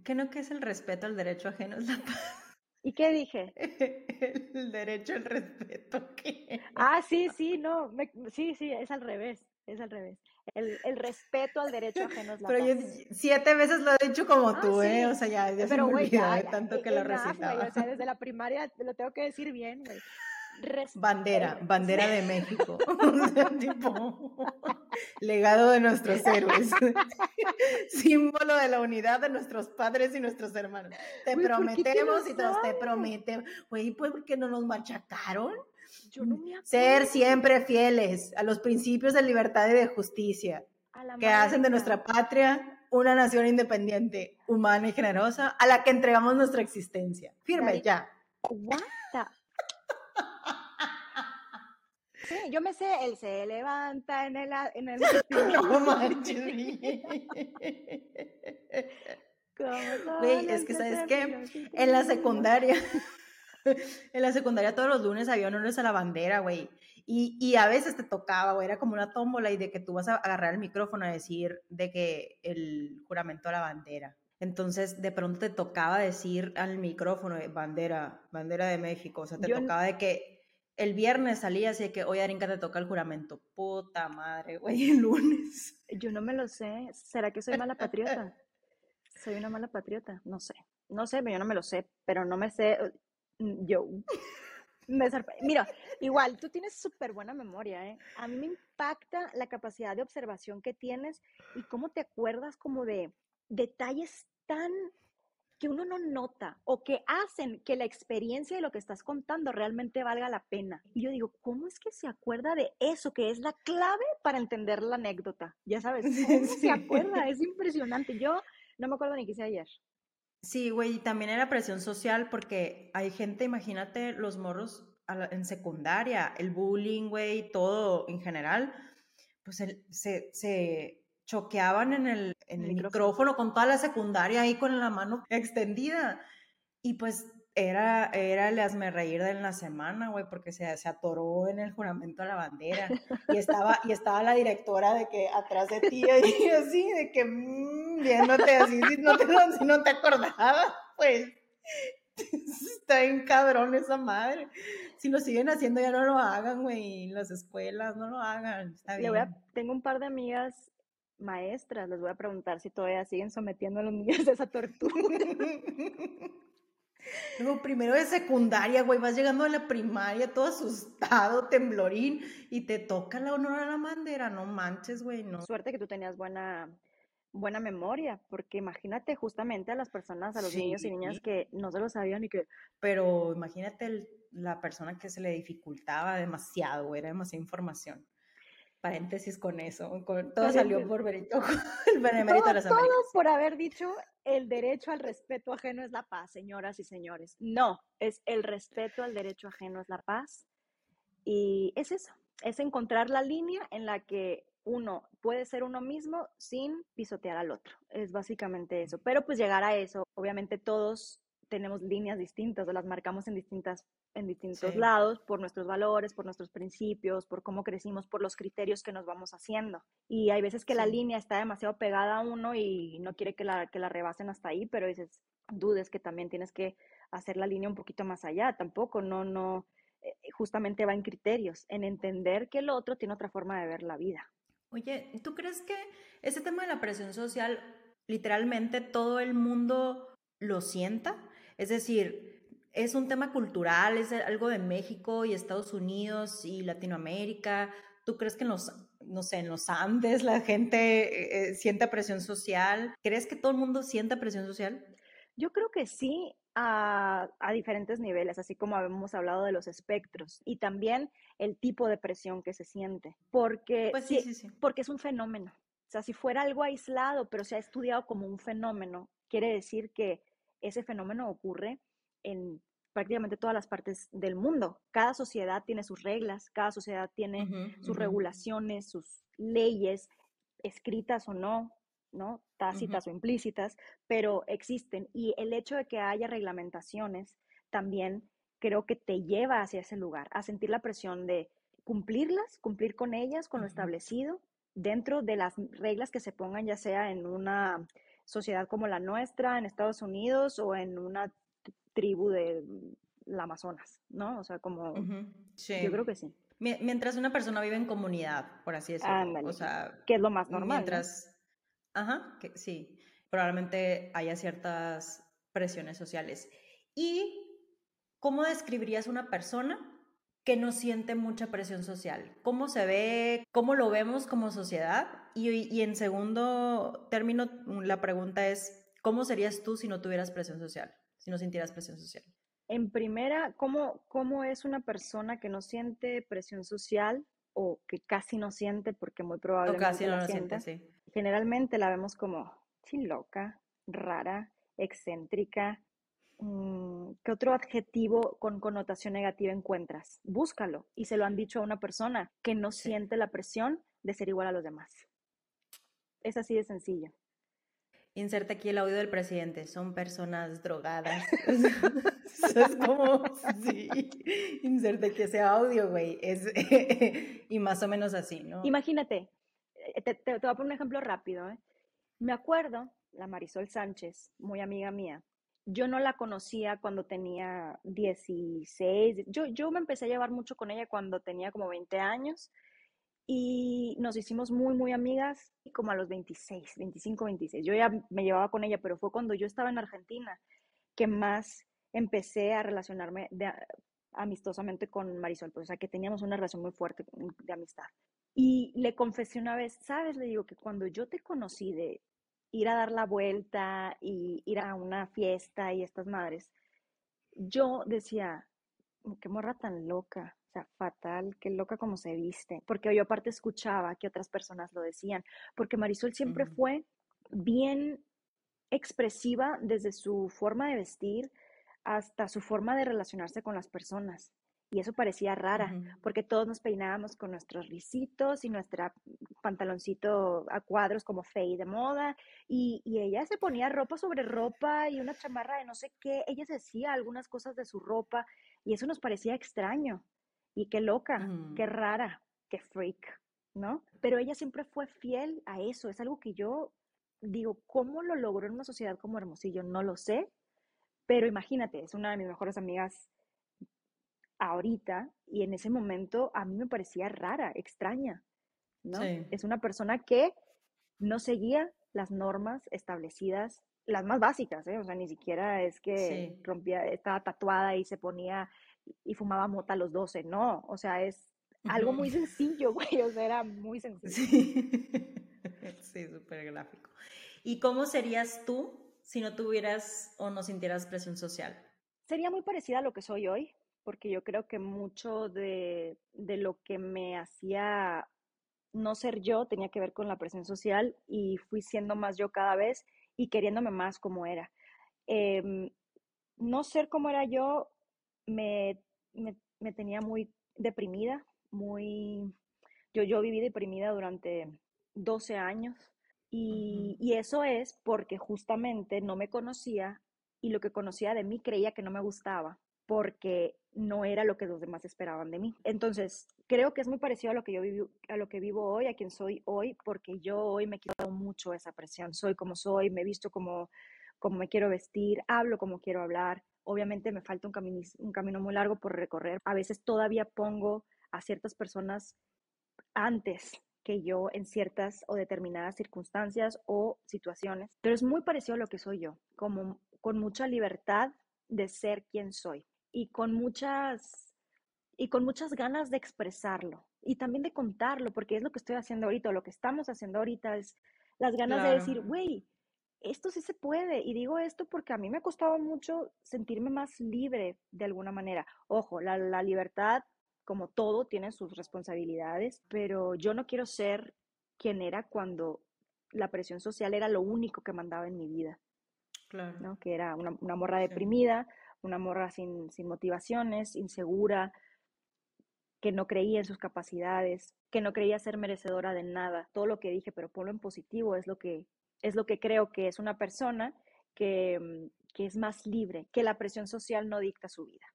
¿Qué no que es el respeto al derecho ajeno es la paz? ¿Y qué dije? El derecho al respeto. ¿qué? Ah, sí, sí, no, sí, sí, es al revés, es al revés. El, el, respeto al derecho ajeno es la Pero yo siete veces lo he dicho como ah, tú, ¿eh? O sea, ya, ya Pero, se me olvidó tanto que lo recitaba. o sea, desde la primaria lo tengo que decir bien, güey. Bandera, bandera de México. tipo, legado de nuestros héroes. Símbolo de la unidad de nuestros padres y nuestros hermanos. Te prometemos y todos te prometen. Güey, pues, ¿por qué no nos machacaron? Ser siempre fieles a los principios de libertad y de justicia que hacen de nuestra patria una nación independiente, humana y generosa a la que entregamos nuestra existencia. Firme, ya. Sí, yo me sé, él se levanta en el... En el... no manches. Güey, es que, ¿sabes qué? En la secundaria en la secundaria todos los lunes había honores a la bandera, güey. Y, y, a veces te tocaba, güey, era como una tómbola y de que tú vas a agarrar el micrófono a decir de que el juramento a la bandera. Entonces, de pronto te tocaba decir al micrófono, bandera, bandera de México. O sea, te tocaba de que el viernes salía así de que, oye, Arinka, te toca el juramento. Puta madre, güey, el lunes. Yo no me lo sé. ¿Será que soy mala patriota? soy una mala patriota. No sé. No sé, yo no me lo sé, pero no me sé. Mm, yo me Mira, igual, tú tienes súper buena memoria, ¿eh? A mí me impacta la capacidad de observación que tienes y cómo te acuerdas como de detalles tan que uno no nota o que hacen que la experiencia de lo que estás contando realmente valga la pena. Y yo digo, ¿cómo es que se acuerda de eso que es la clave para entender la anécdota? Ya sabes, ¿cómo se acuerda? Es impresionante. Yo no me acuerdo ni qué hice ayer. Sí, güey, también era presión social porque hay gente, imagínate los morros en secundaria, el bullying, güey, todo en general, pues se, se, choqueaban en el, en el micrófono. con toda la secundaria ahí con la mano extendida. Y pues era, era el hazme reír de la semana, güey, porque se, se atoró en el juramento a la bandera. Y estaba, y estaba la directora de que atrás de ti, y así, de que mmm, viéndote así, si no te, si no te acordabas, pues. Está bien cabrón esa madre. Si lo siguen haciendo, ya no lo hagan, güey. Las escuelas, no lo hagan. Está bien. tengo un par de amigas maestras, les voy a preguntar si todavía siguen sometiendo a los niños a esa tortura. Luego, primero de secundaria, güey, vas llegando a la primaria todo asustado, temblorín, y te toca la honor a la bandera, no manches, güey, no. Suerte que tú tenías buena, buena memoria, porque imagínate justamente a las personas, a los niños y niñas que no se lo sabían y que... Pero imagínate la persona que se le dificultaba demasiado, güey, era demasiada información paréntesis con eso. todo salió por verito, el benemérito de las Todo por haber dicho el derecho al respeto ajeno es la paz, señoras y señores. No, es el respeto al derecho ajeno es la paz. Y es eso, es encontrar la línea en la que uno puede ser uno mismo sin pisotear al otro. Es básicamente eso. Pero pues llegar a eso, obviamente todos tenemos líneas distintas o las marcamos en distintas en distintos lados por nuestros valores, por nuestros principios, por cómo crecimos, por los criterios que nos vamos haciendo. Y hay veces que la línea está demasiado pegada a uno y no quiere que la, que la rebasen hasta ahí, pero dices, dudes que también tienes que hacer la línea un poquito más allá. Tampoco, no, no, eh, justamente va en criterios, en entender que el otro tiene otra forma de ver la vida. Oye, ¿tú crees que ese tema de la presión social, literalmente todo el mundo lo sienta? Es decir, es un tema cultural, es algo de México y Estados Unidos y Latinoamérica. ¿Tú crees que en los, no sé, en los Andes la gente eh, siente presión social? ¿Crees que todo el mundo siente presión social? Yo creo que sí, a, diferentes niveles, así como habíamos hablado de los espectros y también el tipo de presión que se siente, porque, pues sí, sí, sí. porque es un fenómeno. O sea, si fuera algo aislado, pero se ha estudiado como un fenómeno, quiere decir que ese fenómeno ocurre en prácticamente todas las partes del mundo. Cada sociedad tiene sus reglas, cada sociedad tiene sus regulaciones, sus leyes, escritas o no, ¿no? Tácitas o implícitas, pero existen. Y el hecho de que haya reglamentaciones también creo que te lleva hacia ese lugar, a sentir la presión de cumplirlas, cumplir con ellas, con lo establecido, dentro de las reglas que se pongan, ya sea en una sociedad como la nuestra, en Estados Unidos o en una tribu de la Amazonas, ¿no? O sea, como... Yo creo que sí. Mientras una persona vive en comunidad, por así decirlo. O sea, que es lo más normal. Mientras... Ajá, que sí. Probablemente haya ciertas presiones sociales. ¿Y cómo describirías una persona que no siente mucha presión social? ¿Cómo se ve? ¿Cómo lo vemos como sociedad? Y, y en segundo término, la pregunta es, ¿cómo serías tú si no tuvieras presión social? Si no sintieras presión social? En primera, ¿cómo, ¿cómo es una persona que no siente presión social o que casi no siente porque muy probablemente o casi no lo siente, sí. Generalmente la vemos como sí, loca, rara, excéntrica. Mm, ¿Qué otro adjetivo con connotación negativa encuentras? Búscalo. Y se lo han dicho a una persona que no siente la presión de ser igual a los demás. Es así de sencillo. Inserta aquí el audio del presidente. Son personas drogadas. es como, sí. Inserta aquí ese audio, güey. Es, y más o menos así, ¿no? Imagínate, eh, te, te, voy a poner un ejemplo rápido. ¿eh? Me acuerdo, la Marisol Sánchez, muy amiga mía, yo no la conocía cuando tenía 16. Yo, yo me empecé a llevar mucho con ella cuando tenía como 20 años y nos hicimos muy, muy amigas como a los 26, 25, 26. Yo ya me llevaba con ella, pero fue cuando yo estaba en Argentina que más empecé a relacionarme amistosamente con Marisol, pues, o sea, que teníamos una relación muy fuerte de amistad. Y le confesé una vez, ¿sabes? Le digo que cuando yo te conocí de ir a dar la vuelta y ir a una fiesta y estas madres, yo decía, qué morra tan loca, sea, fatal, qué loca como se viste, porque yo aparte escuchaba que otras personas lo decían, porque Marisol siempre fue bien expresiva desde su forma de vestir hasta su forma de relacionarse con las personas. Y eso parecía rara, porque todos nos peinábamos con nuestros risitos y nuestro pantaloncito a cuadros como fey de moda. Y, y, ella se ponía ropa sobre ropa y una chamarra de no sé qué. Ella se hacía algunas cosas de su ropa y eso nos parecía extraño. Y qué loca, qué rara, qué freak, ¿no? Pero ella siempre fue fiel a eso. Es algo que yo digo, ¿cómo lo logró en una sociedad como Hermosillo? No lo sé, pero imagínate, es una de mis mejores amigas ahorita y en ese momento a mí me parecía rara, extraña, ¿no? Es una persona que no seguía las normas establecidas, las más básicas, ¿eh? O sea, ni siquiera es que rompía, estaba tatuada y se ponía y fumaba mota a los 12, no, o sea, es algo muy sencillo, güey, o sea, era muy sencillo. Sí, súper gráfico. ¿Y cómo serías tú si no tuvieras o no sintieras presión social? Sería muy parecida a lo que soy hoy, porque yo creo que mucho de, lo que me hacía no ser yo tenía que ver con la presión social y fui siendo más yo cada vez y queriéndome más como era. Em, no ser como era yo me, me, tenía muy deprimida, muy... Yo, yo viví deprimida durante 12 años y, y, eso es porque justamente no me conocía y lo que conocía de mí creía que no me gustaba porque no era lo que los demás esperaban de mí. Entonces, creo que es muy parecido a lo que yo vivo, a lo que vivo hoy, a quien soy hoy, porque yo hoy me he quitado mucho esa presión. Soy como soy, me he visto como, como me quiero vestir, hablo como quiero hablar. Obviamente me falta un, camino, un camino muy largo por recorrer. A veces todavía pongo a ciertas personas antes que yo en ciertas o determinadas circunstancias o situaciones, pero es muy parecido a lo que soy yo, como con mucha libertad de ser quien soy y con muchas y con muchas ganas de expresarlo y también de contarlo, porque es lo que estoy haciendo ahorita, lo que estamos haciendo ahorita es las ganas de decir, güey, esto sí se puede. Y digo esto porque a mí me ha costado mucho sentirme más libre de alguna manera. Ojo, la, la libertad, como todo, tiene sus responsabilidades, pero yo no quiero ser quien era cuando la presión social era lo único que mandaba en mi vida. Claro. ¿no? Que era una, una morra deprimida, una morra sin, sin motivaciones, insegura, que no creía en sus capacidades, que no creía ser merecedora de nada. Todo lo que dije, pero ponlo en positivo, es lo que, es lo que creo que es una persona que, mm, que es más libre, que la presión social no dicta su vida,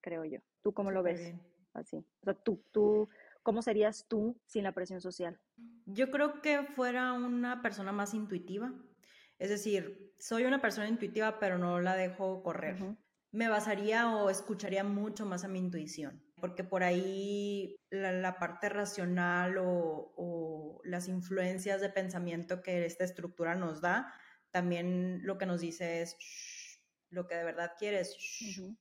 creo yo. ¿Tú cómo lo ves? Así. O sea, tú, tú, ¿cómo serías tú sin la presión social? Yo creo que fuera una persona más intuitiva. Es decir, soy una persona intuitiva, pero no la dejo correr me basaría o escucharía mucho más a mi intuición, porque por ahí la, parte racional o, las influencias de pensamiento que esta estructura nos da, también lo que nos dice es lo que de verdad quieres,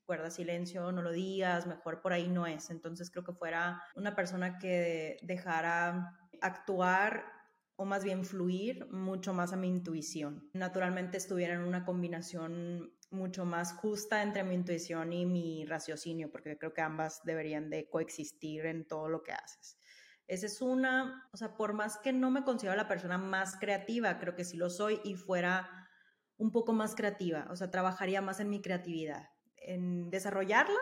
guarda silencio, no lo digas, mejor por ahí no es. Entonces creo que fuera una persona que dejara actuar o más bien fluir mucho más a mi intuición. Naturalmente estuviera en una combinación mucho más justa entre mi intuición y mi raciocinio, porque creo que ambas deberían de coexistir en todo lo que haces. Esa es una, o sea, por más que no me considero la persona más creativa, creo que sí lo soy y fuera un poco más creativa, o sea, trabajaría más en mi creatividad, en desarrollarla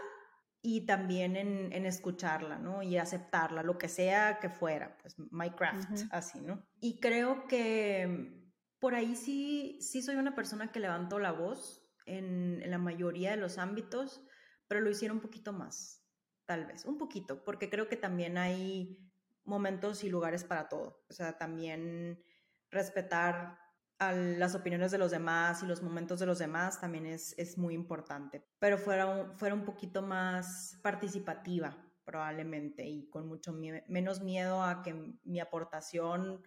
y también en, en escucharla, ¿no? Y aceptarla, lo que sea que fuera, pues Minecraft, así, ¿no? Y creo que por ahí sí, sí soy una persona que levantó la voz, en, la mayoría de los ámbitos, pero lo hicieron un poquito más, tal vez, un poquito, porque creo que también hay momentos y lugares para todo. O sea, también respetar a las opiniones de los demás y los momentos de los demás también es, es muy importante. Pero fuera un, fuera un poquito más participativa, probablemente, y con mucho menos miedo a que mi aportación,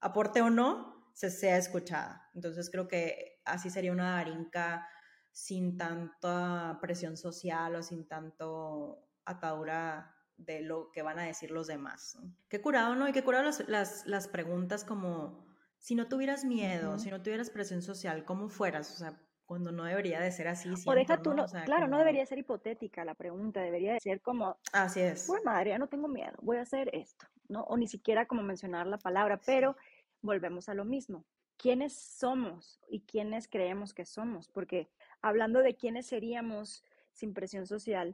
aporte o no, se sea escuchada. Entonces creo que así sería una darinka sin tanta presión social o sin tanto atadura de lo que van a decir los demás. Qué curado, ¿no? Y qué curado las, las, preguntas como, si no tuvieras miedo, si no tuvieras presión social, ¿cómo fueras? O sea, cuando no debería de ser así. o deja tú, ¿no? claro, no debería ser hipotética la pregunta, debería de ser como, así es. Pues madre, ya no tengo miedo, voy a hacer esto, ¿no? O ni siquiera como mencionar la palabra, pero volvemos a lo mismo. ¿Quiénes somos y quiénes creemos que somos? Porque hablando de quiénes seríamos sin presión social,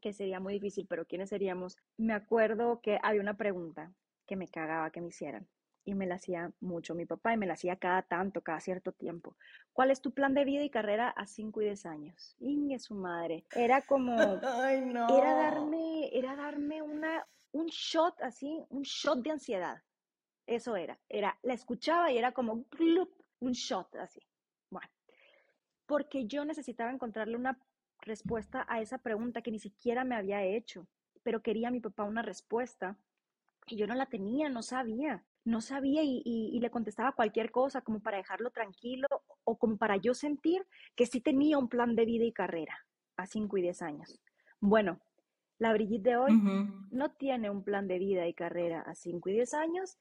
que sería muy difícil, pero ¿quiénes seríamos? Me acuerdo que había una pregunta que me cagaba que me hicieran y me la hacía mucho mi papá y me la hacía cada tanto, cada cierto tiempo. ¿Cuál es tu plan de vida y carrera a 5 y 10 años? Inge su madre. Era como Ay, no. era darme era darme una un shot así, un shot de ansiedad. Eso era, era la escuchaba y era como un shot así. Bueno, porque yo necesitaba encontrarle una respuesta a esa pregunta que ni siquiera me había hecho, pero quería a mi papá una respuesta y yo no la tenía, no sabía, no sabía y, le contestaba cualquier cosa como para dejarlo tranquilo o como para yo sentir que sí tenía un plan de vida y carrera a 5 y 10 años. Bueno, la Brigitte de hoy no tiene un plan de vida y carrera a 5 y 10 años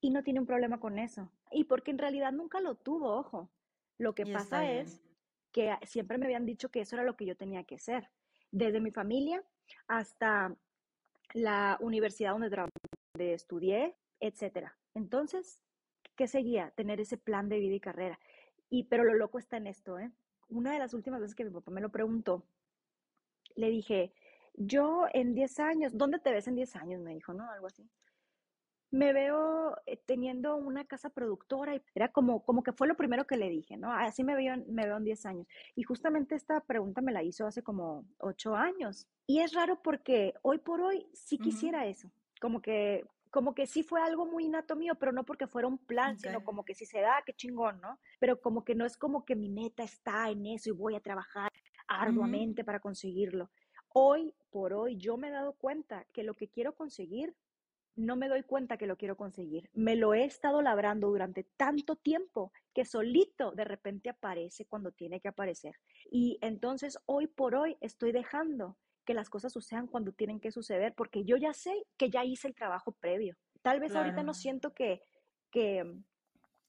y no tiene un problema con eso. Y porque en realidad nunca lo tuvo, ojo. Lo que pasa es que siempre me habían dicho que eso era lo que yo tenía que ser, desde mi familia hasta la universidad donde, estudié, etcétera. Entonces, ¿qué seguía? Tener ese plan de vida y carrera. Y, pero lo loco está en esto, ¿eh? Una de las últimas veces que mi papá me lo preguntó, le dije, yo en 10 años, ¿dónde te ves en 10 años? Me dijo, ¿no? Algo así me veo eh, teniendo una casa productora y era como, como que fue lo primero que le dije, ¿no? Así me veo, me veo en 10 años. Y justamente esta pregunta me la hizo hace como 8 años. Y es raro porque hoy por hoy sí quisiera eso. Como que, como que sí fue algo muy innato mío, pero no porque fuera un plan, sino como que si se da, qué chingón, ¿no? Pero como que no es como que mi meta está en eso y voy a trabajar arduamente para conseguirlo. Hoy por hoy yo me he dado cuenta que lo que quiero conseguir no me doy cuenta que lo quiero conseguir. Me lo he estado labrando durante tanto tiempo que solito de repente aparece cuando tiene que aparecer. Y entonces hoy por hoy estoy dejando que las cosas sucedan cuando tienen que suceder porque yo ya sé que ya hice el trabajo previo. Tal vez ahorita no siento que, que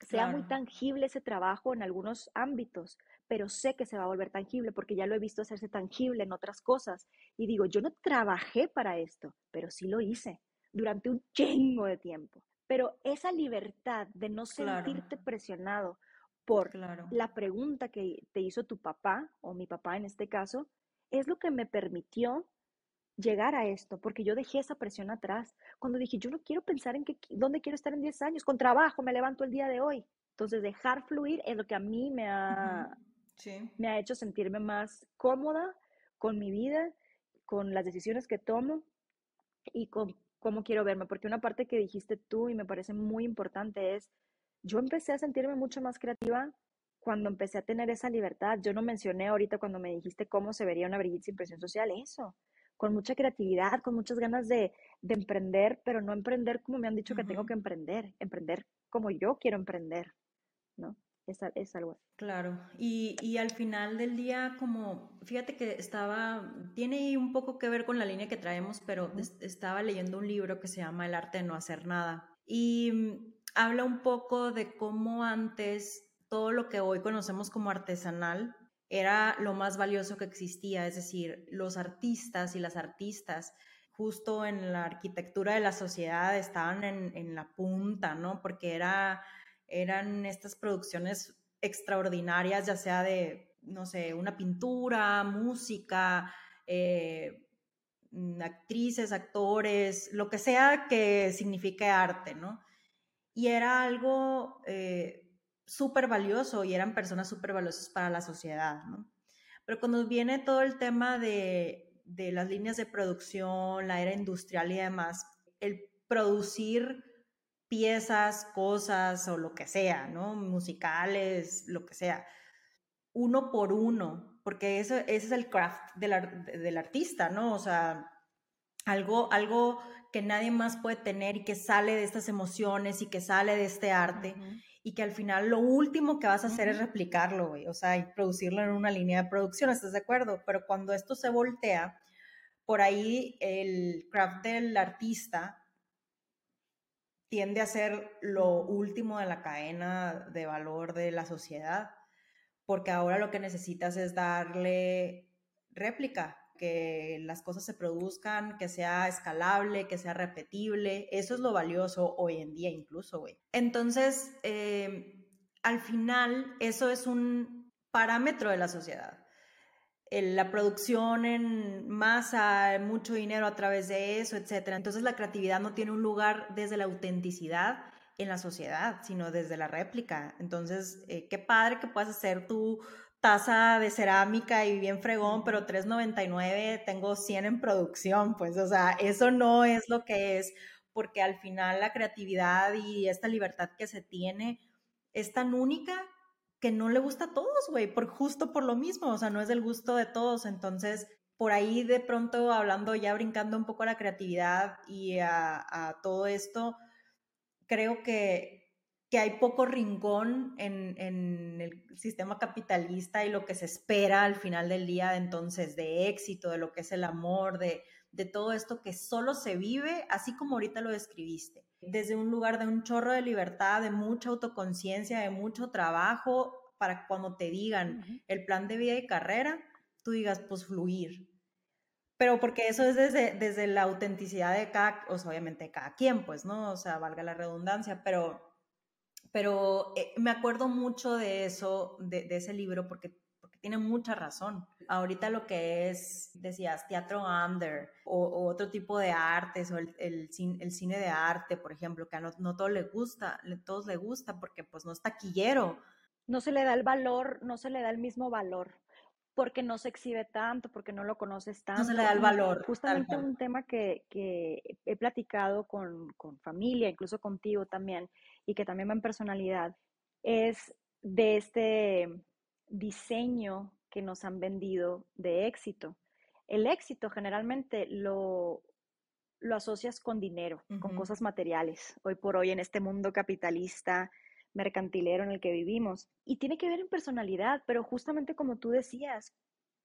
sea muy tangible ese trabajo en algunos ámbitos, pero sé que se va a volver tangible porque ya lo he visto hacerse tangible en otras cosas. Y digo, yo no trabajé para esto, pero sí lo hice durante un chingo de tiempo. Pero esa libertad de no sentirte presionado por la pregunta que te hizo tu papá, o mi papá en este caso, es lo que me permitió llegar a esto, porque yo dejé esa presión atrás. Cuando dije, yo no quiero pensar en que, dónde quiero estar en 10 años, con trabajo, me levanto el día de hoy. Entonces, dejar fluir es lo que a mí me ha, me ha hecho sentirme más cómoda con mi vida, con las decisiones que tomo y con cómo quiero verme, porque una parte que dijiste tú y me parece muy importante es, yo empecé a sentirme mucho más creativa cuando empecé a tener esa libertad. Yo no mencioné ahorita cuando me dijiste cómo se vería una Brigitte sin presión social, eso, con mucha creatividad, con muchas ganas de, emprender, pero no emprender como me han dicho que tengo que emprender, emprender como yo quiero emprender, ¿no? Es, algo así. Claro, y, y, al final del día, como, fíjate que estaba, tiene un poco que ver con la línea que traemos, pero estaba leyendo un libro que se llama El arte de no hacer nada. Y mm, habla un poco de cómo antes todo lo que hoy conocemos como artesanal era lo más valioso que existía, es decir, los artistas y las artistas justo en la arquitectura de la sociedad estaban en, en la punta, ¿no? Porque era eran estas producciones extraordinarias, ya sea de, no sé, una pintura, música, eh, mm, actrices, actores, lo que sea que signifique arte, ¿no? Y era algo eh, súper valioso y eran personas súper valiosas para la sociedad, ¿no? Pero cuando viene todo el tema de, de las líneas de producción, la era industrial y demás, el producir piezas, cosas o lo que sea, ¿no? Musicales, lo que sea, uno por uno, porque eso, ese es el craft del, artista, ¿no? O sea, algo, algo que nadie más puede tener y que sale de estas emociones y que sale de este arte. Y que al final lo último que vas a hacer es replicarlo, güey. O sea, y producirlo en una línea de producción, ¿estás de acuerdo? Pero cuando esto se voltea, por ahí el craft del artista tiende a ser lo último de la cadena de valor de la sociedad, porque ahora lo que necesitas es darle réplica, que las cosas se produzcan, que sea escalable, que sea repetible. Eso es lo valioso hoy en día incluso, güey. Entonces, eh, al final, eso es un parámetro de la sociedad. La producción en masa, mucho dinero a través de eso, etc. Entonces la creatividad no tiene un lugar desde la autenticidad en la sociedad, sino desde la réplica. Entonces, eh, qué padre que puedas hacer tu taza de cerámica y bien fregón, pero 3.99 tengo 100 en producción, pues, o sea, eso no es lo que es, porque al final la creatividad y esta libertad que se tiene es tan única que no le gusta a todos, güey, por justo por lo mismo, o sea, no es del gusto de todos, entonces por ahí de pronto hablando ya brincando un poco a la creatividad y a, a todo esto, creo que, que hay poco rincón en, en, el sistema capitalista y lo que se espera al final del día, entonces, de éxito, de lo que es el amor, de, de todo esto que solo se vive, así como ahorita lo describiste, desde un lugar de un chorro de libertad, de mucha autoconciencia, de mucho trabajo, para cuando te digan el plan de vida y carrera, tú digas, pues fluir, pero porque eso es desde, desde la autenticidad de cada, o sea, obviamente de cada quien, pues, ¿no? O sea, valga la redundancia, pero pero eh, me acuerdo mucho de eso, de, ese libro, porque, tiene mucha razón. Ahorita lo que es, decías, teatro under o, otro tipo de artes o el, el, cine de arte, por ejemplo, que a no, no todos les gusta, todos les gusta porque pues no es taquillero. No se le da el valor, no se le da el mismo valor porque no se exhibe tanto, porque no lo conoces tanto. No se le da el valor. Justamente un tema que, que he platicado con, con, familia, incluso contigo también, y que también va en personalidad, es de este diseño que nos han vendido de éxito. El éxito generalmente lo, lo asocias con dinero, con cosas materiales. Hoy por hoy en este mundo capitalista, mercantilero en el que vivimos. Y tiene que ver en personalidad, pero justamente como tú decías,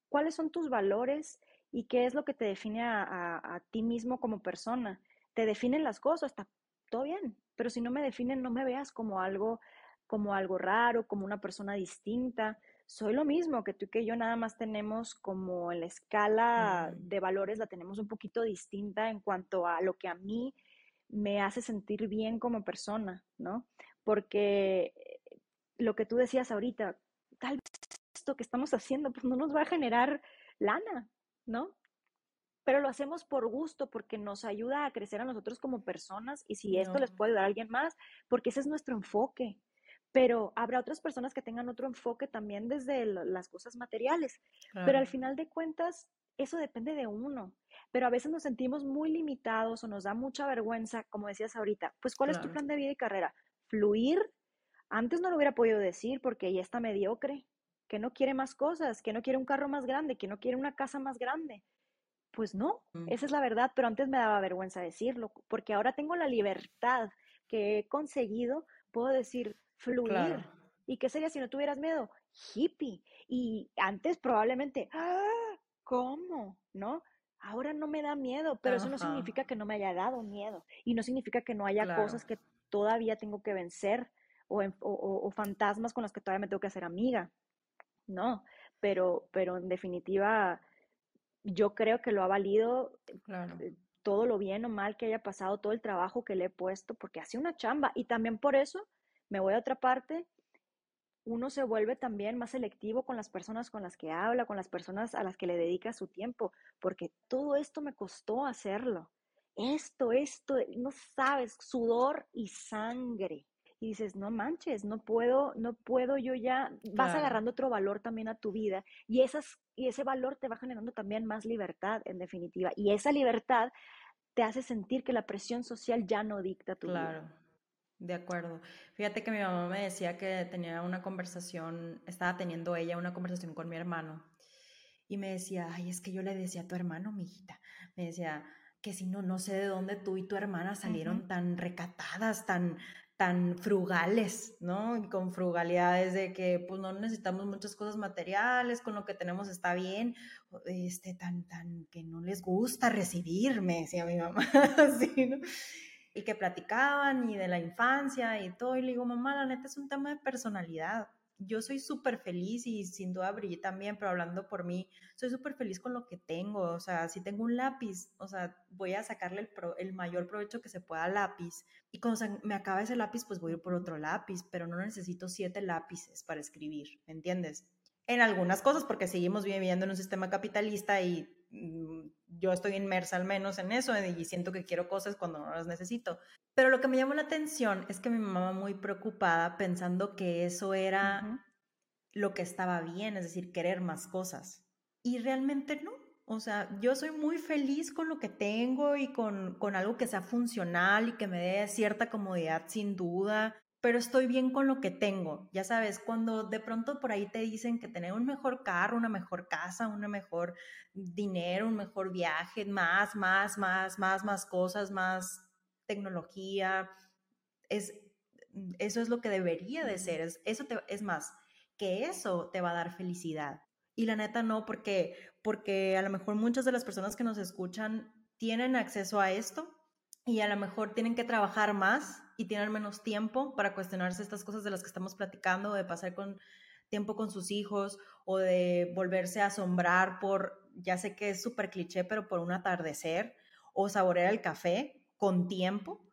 ¿cuáles son tus valores y qué es lo que te define a, ti mismo como persona? Te definen las cosas, está todo bien, pero si no me definen, no me veas como algo como algo raro, como una persona distinta. Soy lo mismo que tú y que yo, nada más tenemos como en la escala de valores, la tenemos un poquito distinta en cuanto a lo que a mí me hace sentir bien como persona, ¿no? porque lo que tú decías ahorita, tal vez esto que estamos haciendo pues no nos va a generar lana, ¿no? Pero lo hacemos por gusto, porque nos ayuda a crecer a nosotros como personas y si esto les puede ayudar a alguien más, porque ese es nuestro enfoque. Pero habrá otras personas que tengan otro enfoque también desde las cosas materiales. Pero al final de cuentas, eso depende de uno. Pero a veces nos sentimos muy limitados o nos da mucha vergüenza, como decías ahorita, pues ¿cuál es tu plan de vida y carrera? fluir, antes no lo hubiera podido decir porque ella está mediocre, que no quiere más cosas, que no quiere un carro más grande, que no quiere una casa más grande. Pues no, mm. esa es la verdad, pero antes me daba vergüenza decirlo, porque ahora tengo la libertad que he conseguido, puedo decir fluir. ¿Y qué sería si no tuvieras miedo? Hippie. Y antes probablemente, ¡ah! ¿Cómo? ¿No? Ahora no me da miedo, pero eso no significa que no me haya dado miedo y no significa que no haya cosas que todavía tengo que vencer o, fantasmas con los que todavía me tengo que hacer amiga. No, pero, pero en definitiva, yo creo que lo ha valido eh, todo lo bien o mal que haya pasado, todo el trabajo que le he puesto, porque hace una chamba. Y también por eso me voy a otra parte. Uno se vuelve también más selectivo con las personas con las que habla, con las personas a las que le dedica su tiempo, porque todo esto me costó hacerlo esto, esto, no sabes, sudor y sangre. Y dices, no manches, no puedo, no puedo yo ya, vas agarrando otro valor también a tu vida y, esas, y ese valor te va generando también más libertad, en definitiva. Y esa libertad te hace sentir que la presión social ya no dicta tu claro. De acuerdo. Fíjate que mi mamá me decía que tenía una conversación, estaba teniendo ella una conversación con mi hermano y me decía, ay, es que yo le decía a tu hermano, mi hijita, me decía, que si no, no sé de dónde tú y tu hermana salieron tan recatadas, tan, tan frugales, ¿no? Y con frugalidades de que pues no necesitamos muchas cosas materiales, con lo que tenemos está bien, este, tan, tan, que no les gusta recibirme, decía mi mamá, así, ¿no? Y que platicaban y de la infancia y todo, y le digo, mamá, la neta es un tema de personalidad, yo soy súper feliz y sin duda brillé también, pero hablando por mí, soy súper feliz con lo que tengo. O sea, si tengo un lápiz, o sea, voy a sacarle el, mayor provecho que se pueda al lápiz. Y cuando me acaba ese lápiz, pues voy a ir por otro lápiz, pero no necesito siete lápices para escribir, ¿me entiendes? en algunas cosas, porque seguimos viviendo en un sistema capitalista y yo estoy inmersa al menos en eso y siento que quiero cosas cuando no las necesito. Pero lo que me llamó la atención es que mi mamá muy preocupada pensando que eso era lo que estaba bien, es decir, querer más cosas. Y realmente no. O sea, yo soy muy feliz con lo que tengo y con, con algo que sea funcional y que me dé cierta comodidad sin duda pero estoy bien con lo que tengo. Ya sabes, cuando de pronto por ahí te dicen que tener un mejor carro, una mejor casa, un mejor dinero, un mejor viaje, más, más, más, más, más cosas, más tecnología, es, eso es lo que debería de ser. Es, eso te, es más, que eso te va a dar felicidad. Y la neta no, porque, porque a lo mejor muchas de las personas que nos escuchan tienen acceso a esto y a lo mejor tienen que trabajar más y tienen menos tiempo para cuestionarse estas cosas de las que estamos platicando, de pasar con tiempo con sus hijos o de volverse a asombrar por, ya sé que es súper cliché, pero por un atardecer o saborear el café con tiempo,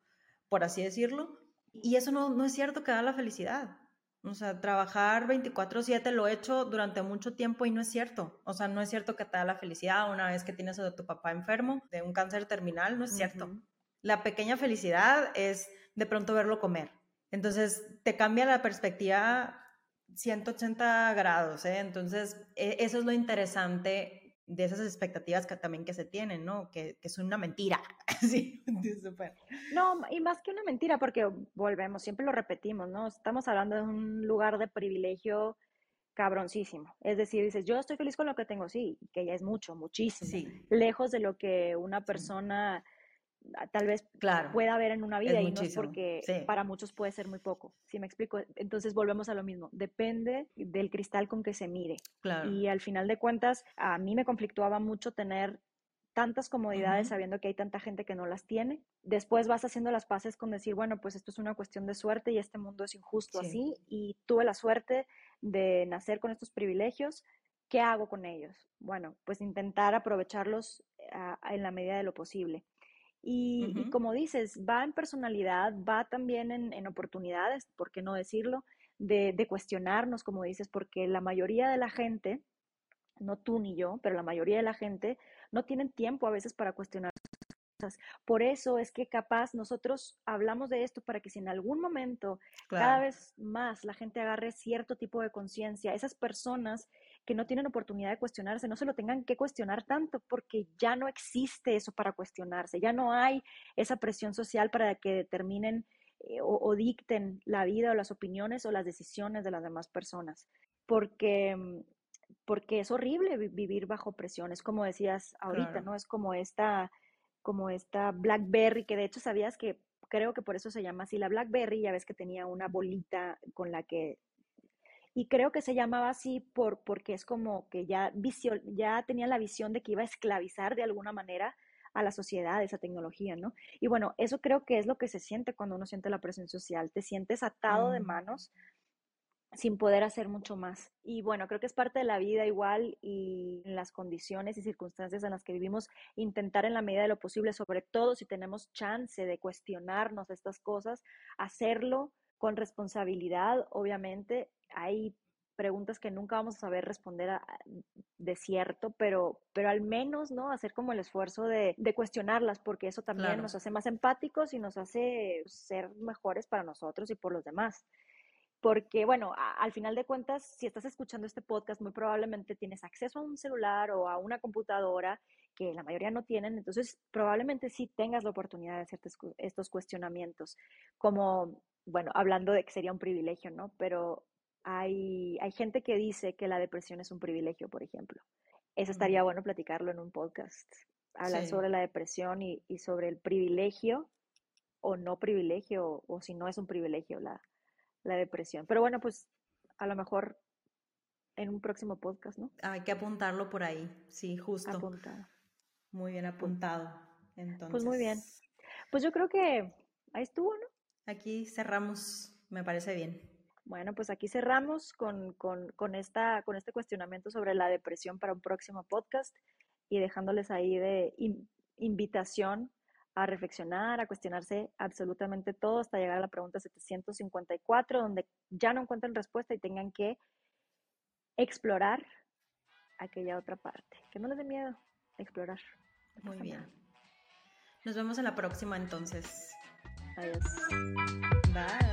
por así decirlo. Y eso no, no es cierto que da la felicidad. O sea, trabajar 24/7 lo he hecho durante mucho tiempo y no es cierto. O sea, no es cierto que te da la felicidad una vez que tienes a tu papá enfermo de un cáncer terminal, no es cierto. La pequeña felicidad es de pronto verlo comer. Entonces, te cambia la perspectiva 180 grados, ¿eh? Entonces, e, eso es lo interesante de esas expectativas que también que se tienen, ¿no? Que, que son una mentira. sí, súper. No, y más que una mentira, porque volvemos, siempre lo repetimos, ¿no? Estamos hablando de un lugar de privilegio cabroncísimo. Es decir, dices, yo estoy feliz con lo que tengo, sí, que ya es mucho, muchísimo. Sí. Lejos de lo que una persona tal vez pueda haber en una vida y no es porque para muchos puede ser muy poco. ¿Sí me explico? Entonces volvemos a lo mismo. Depende del cristal con que se mire. Y al final de cuentas, a mí me conflictuaba mucho tener tantas comodidades sabiendo que hay tanta gente que no las tiene. Después vas haciendo las paces con decir, bueno, pues esto es una cuestión de suerte y este mundo es injusto así y tuve la suerte de nacer con estos privilegios. ¿Qué hago con ellos? Bueno, pues intentar aprovecharlos ah, en la medida de lo posible. Y, como dices, va en personalidad, va también en, oportunidades, ¿por qué no decirlo? De, de, cuestionarnos, como dices, porque la mayoría de la gente, no tú ni yo, pero la mayoría de la gente no tienen tiempo a veces para cuestionar cosas. Por eso es que capaz nosotros hablamos de esto para que si en algún momento cada vez más la gente agarre cierto tipo de conciencia, esas personas que no tienen oportunidad de cuestionarse, no se lo tengan que cuestionar tanto porque ya no existe eso para cuestionarse, ya no hay esa presión social para que determinen eh, o, dicten la vida o las opiniones o las decisiones de las demás personas, porque, mm, porque es horrible vivir bajo presión, es como decías ahorita, ¿no? Es como esta, como esta Blackberry, que de hecho sabías que creo que por eso se llama así la Blackberry, ya ves que tenía una bolita con la que y creo que se llamaba así por, porque es como que ya, ya tenía la visión de que iba a esclavizar de alguna manera a la sociedad esa tecnología, ¿no? Y bueno, eso creo que es lo que se siente cuando uno siente la presión social, te sientes atado de mm. manos sin poder hacer mucho más. Y bueno, creo que es parte de la vida igual y en las condiciones y circunstancias en las que vivimos, intentar en la medida de lo posible, sobre todo si tenemos chance de cuestionarnos estas cosas, hacerlo con responsabilidad, obviamente. Hay preguntas que nunca vamos a saber responder de cierto, pero, pero al menos, ¿no? Hacer como el esfuerzo de, cuestionarlas, porque eso también nos hace más empáticos y nos hace ser mejores para nosotros y por los demás. Porque, bueno, al final de cuentas, si estás escuchando este podcast, muy probablemente tienes acceso a un celular o a una computadora que la mayoría no tienen, entonces probablemente sí tengas la oportunidad de hacer estos cuestionamientos, como bueno, hablando de que sería un privilegio, ¿no? Pero hay, hay gente que dice que la depresión es un privilegio, por ejemplo. Eso estaría bueno platicarlo en un podcast. Hablar sobre la depresión y, sobre el privilegio o no privilegio, o, si no es un privilegio la, la depresión. Pero bueno, pues a lo mejor en un próximo podcast, ¿no? Hay que apuntarlo por ahí, sí, justo. Apuntado. Muy bien apuntado. Entonces. Pues muy bien. Pues yo creo que ahí estuvo, ¿no? Aquí cerramos, me parece bien. Bueno, pues aquí cerramos con, esta, con este cuestionamiento sobre la depresión para un próximo podcast y dejándoles ahí de invitación a reflexionar, a cuestionarse absolutamente todo hasta llegar a la pregunta 754, donde ya no encuentren respuesta y tengan que explorar aquella otra parte. Que no les dé miedo explorar. Muy bien. Nos vemos en la próxima entonces. Adiós. Bye.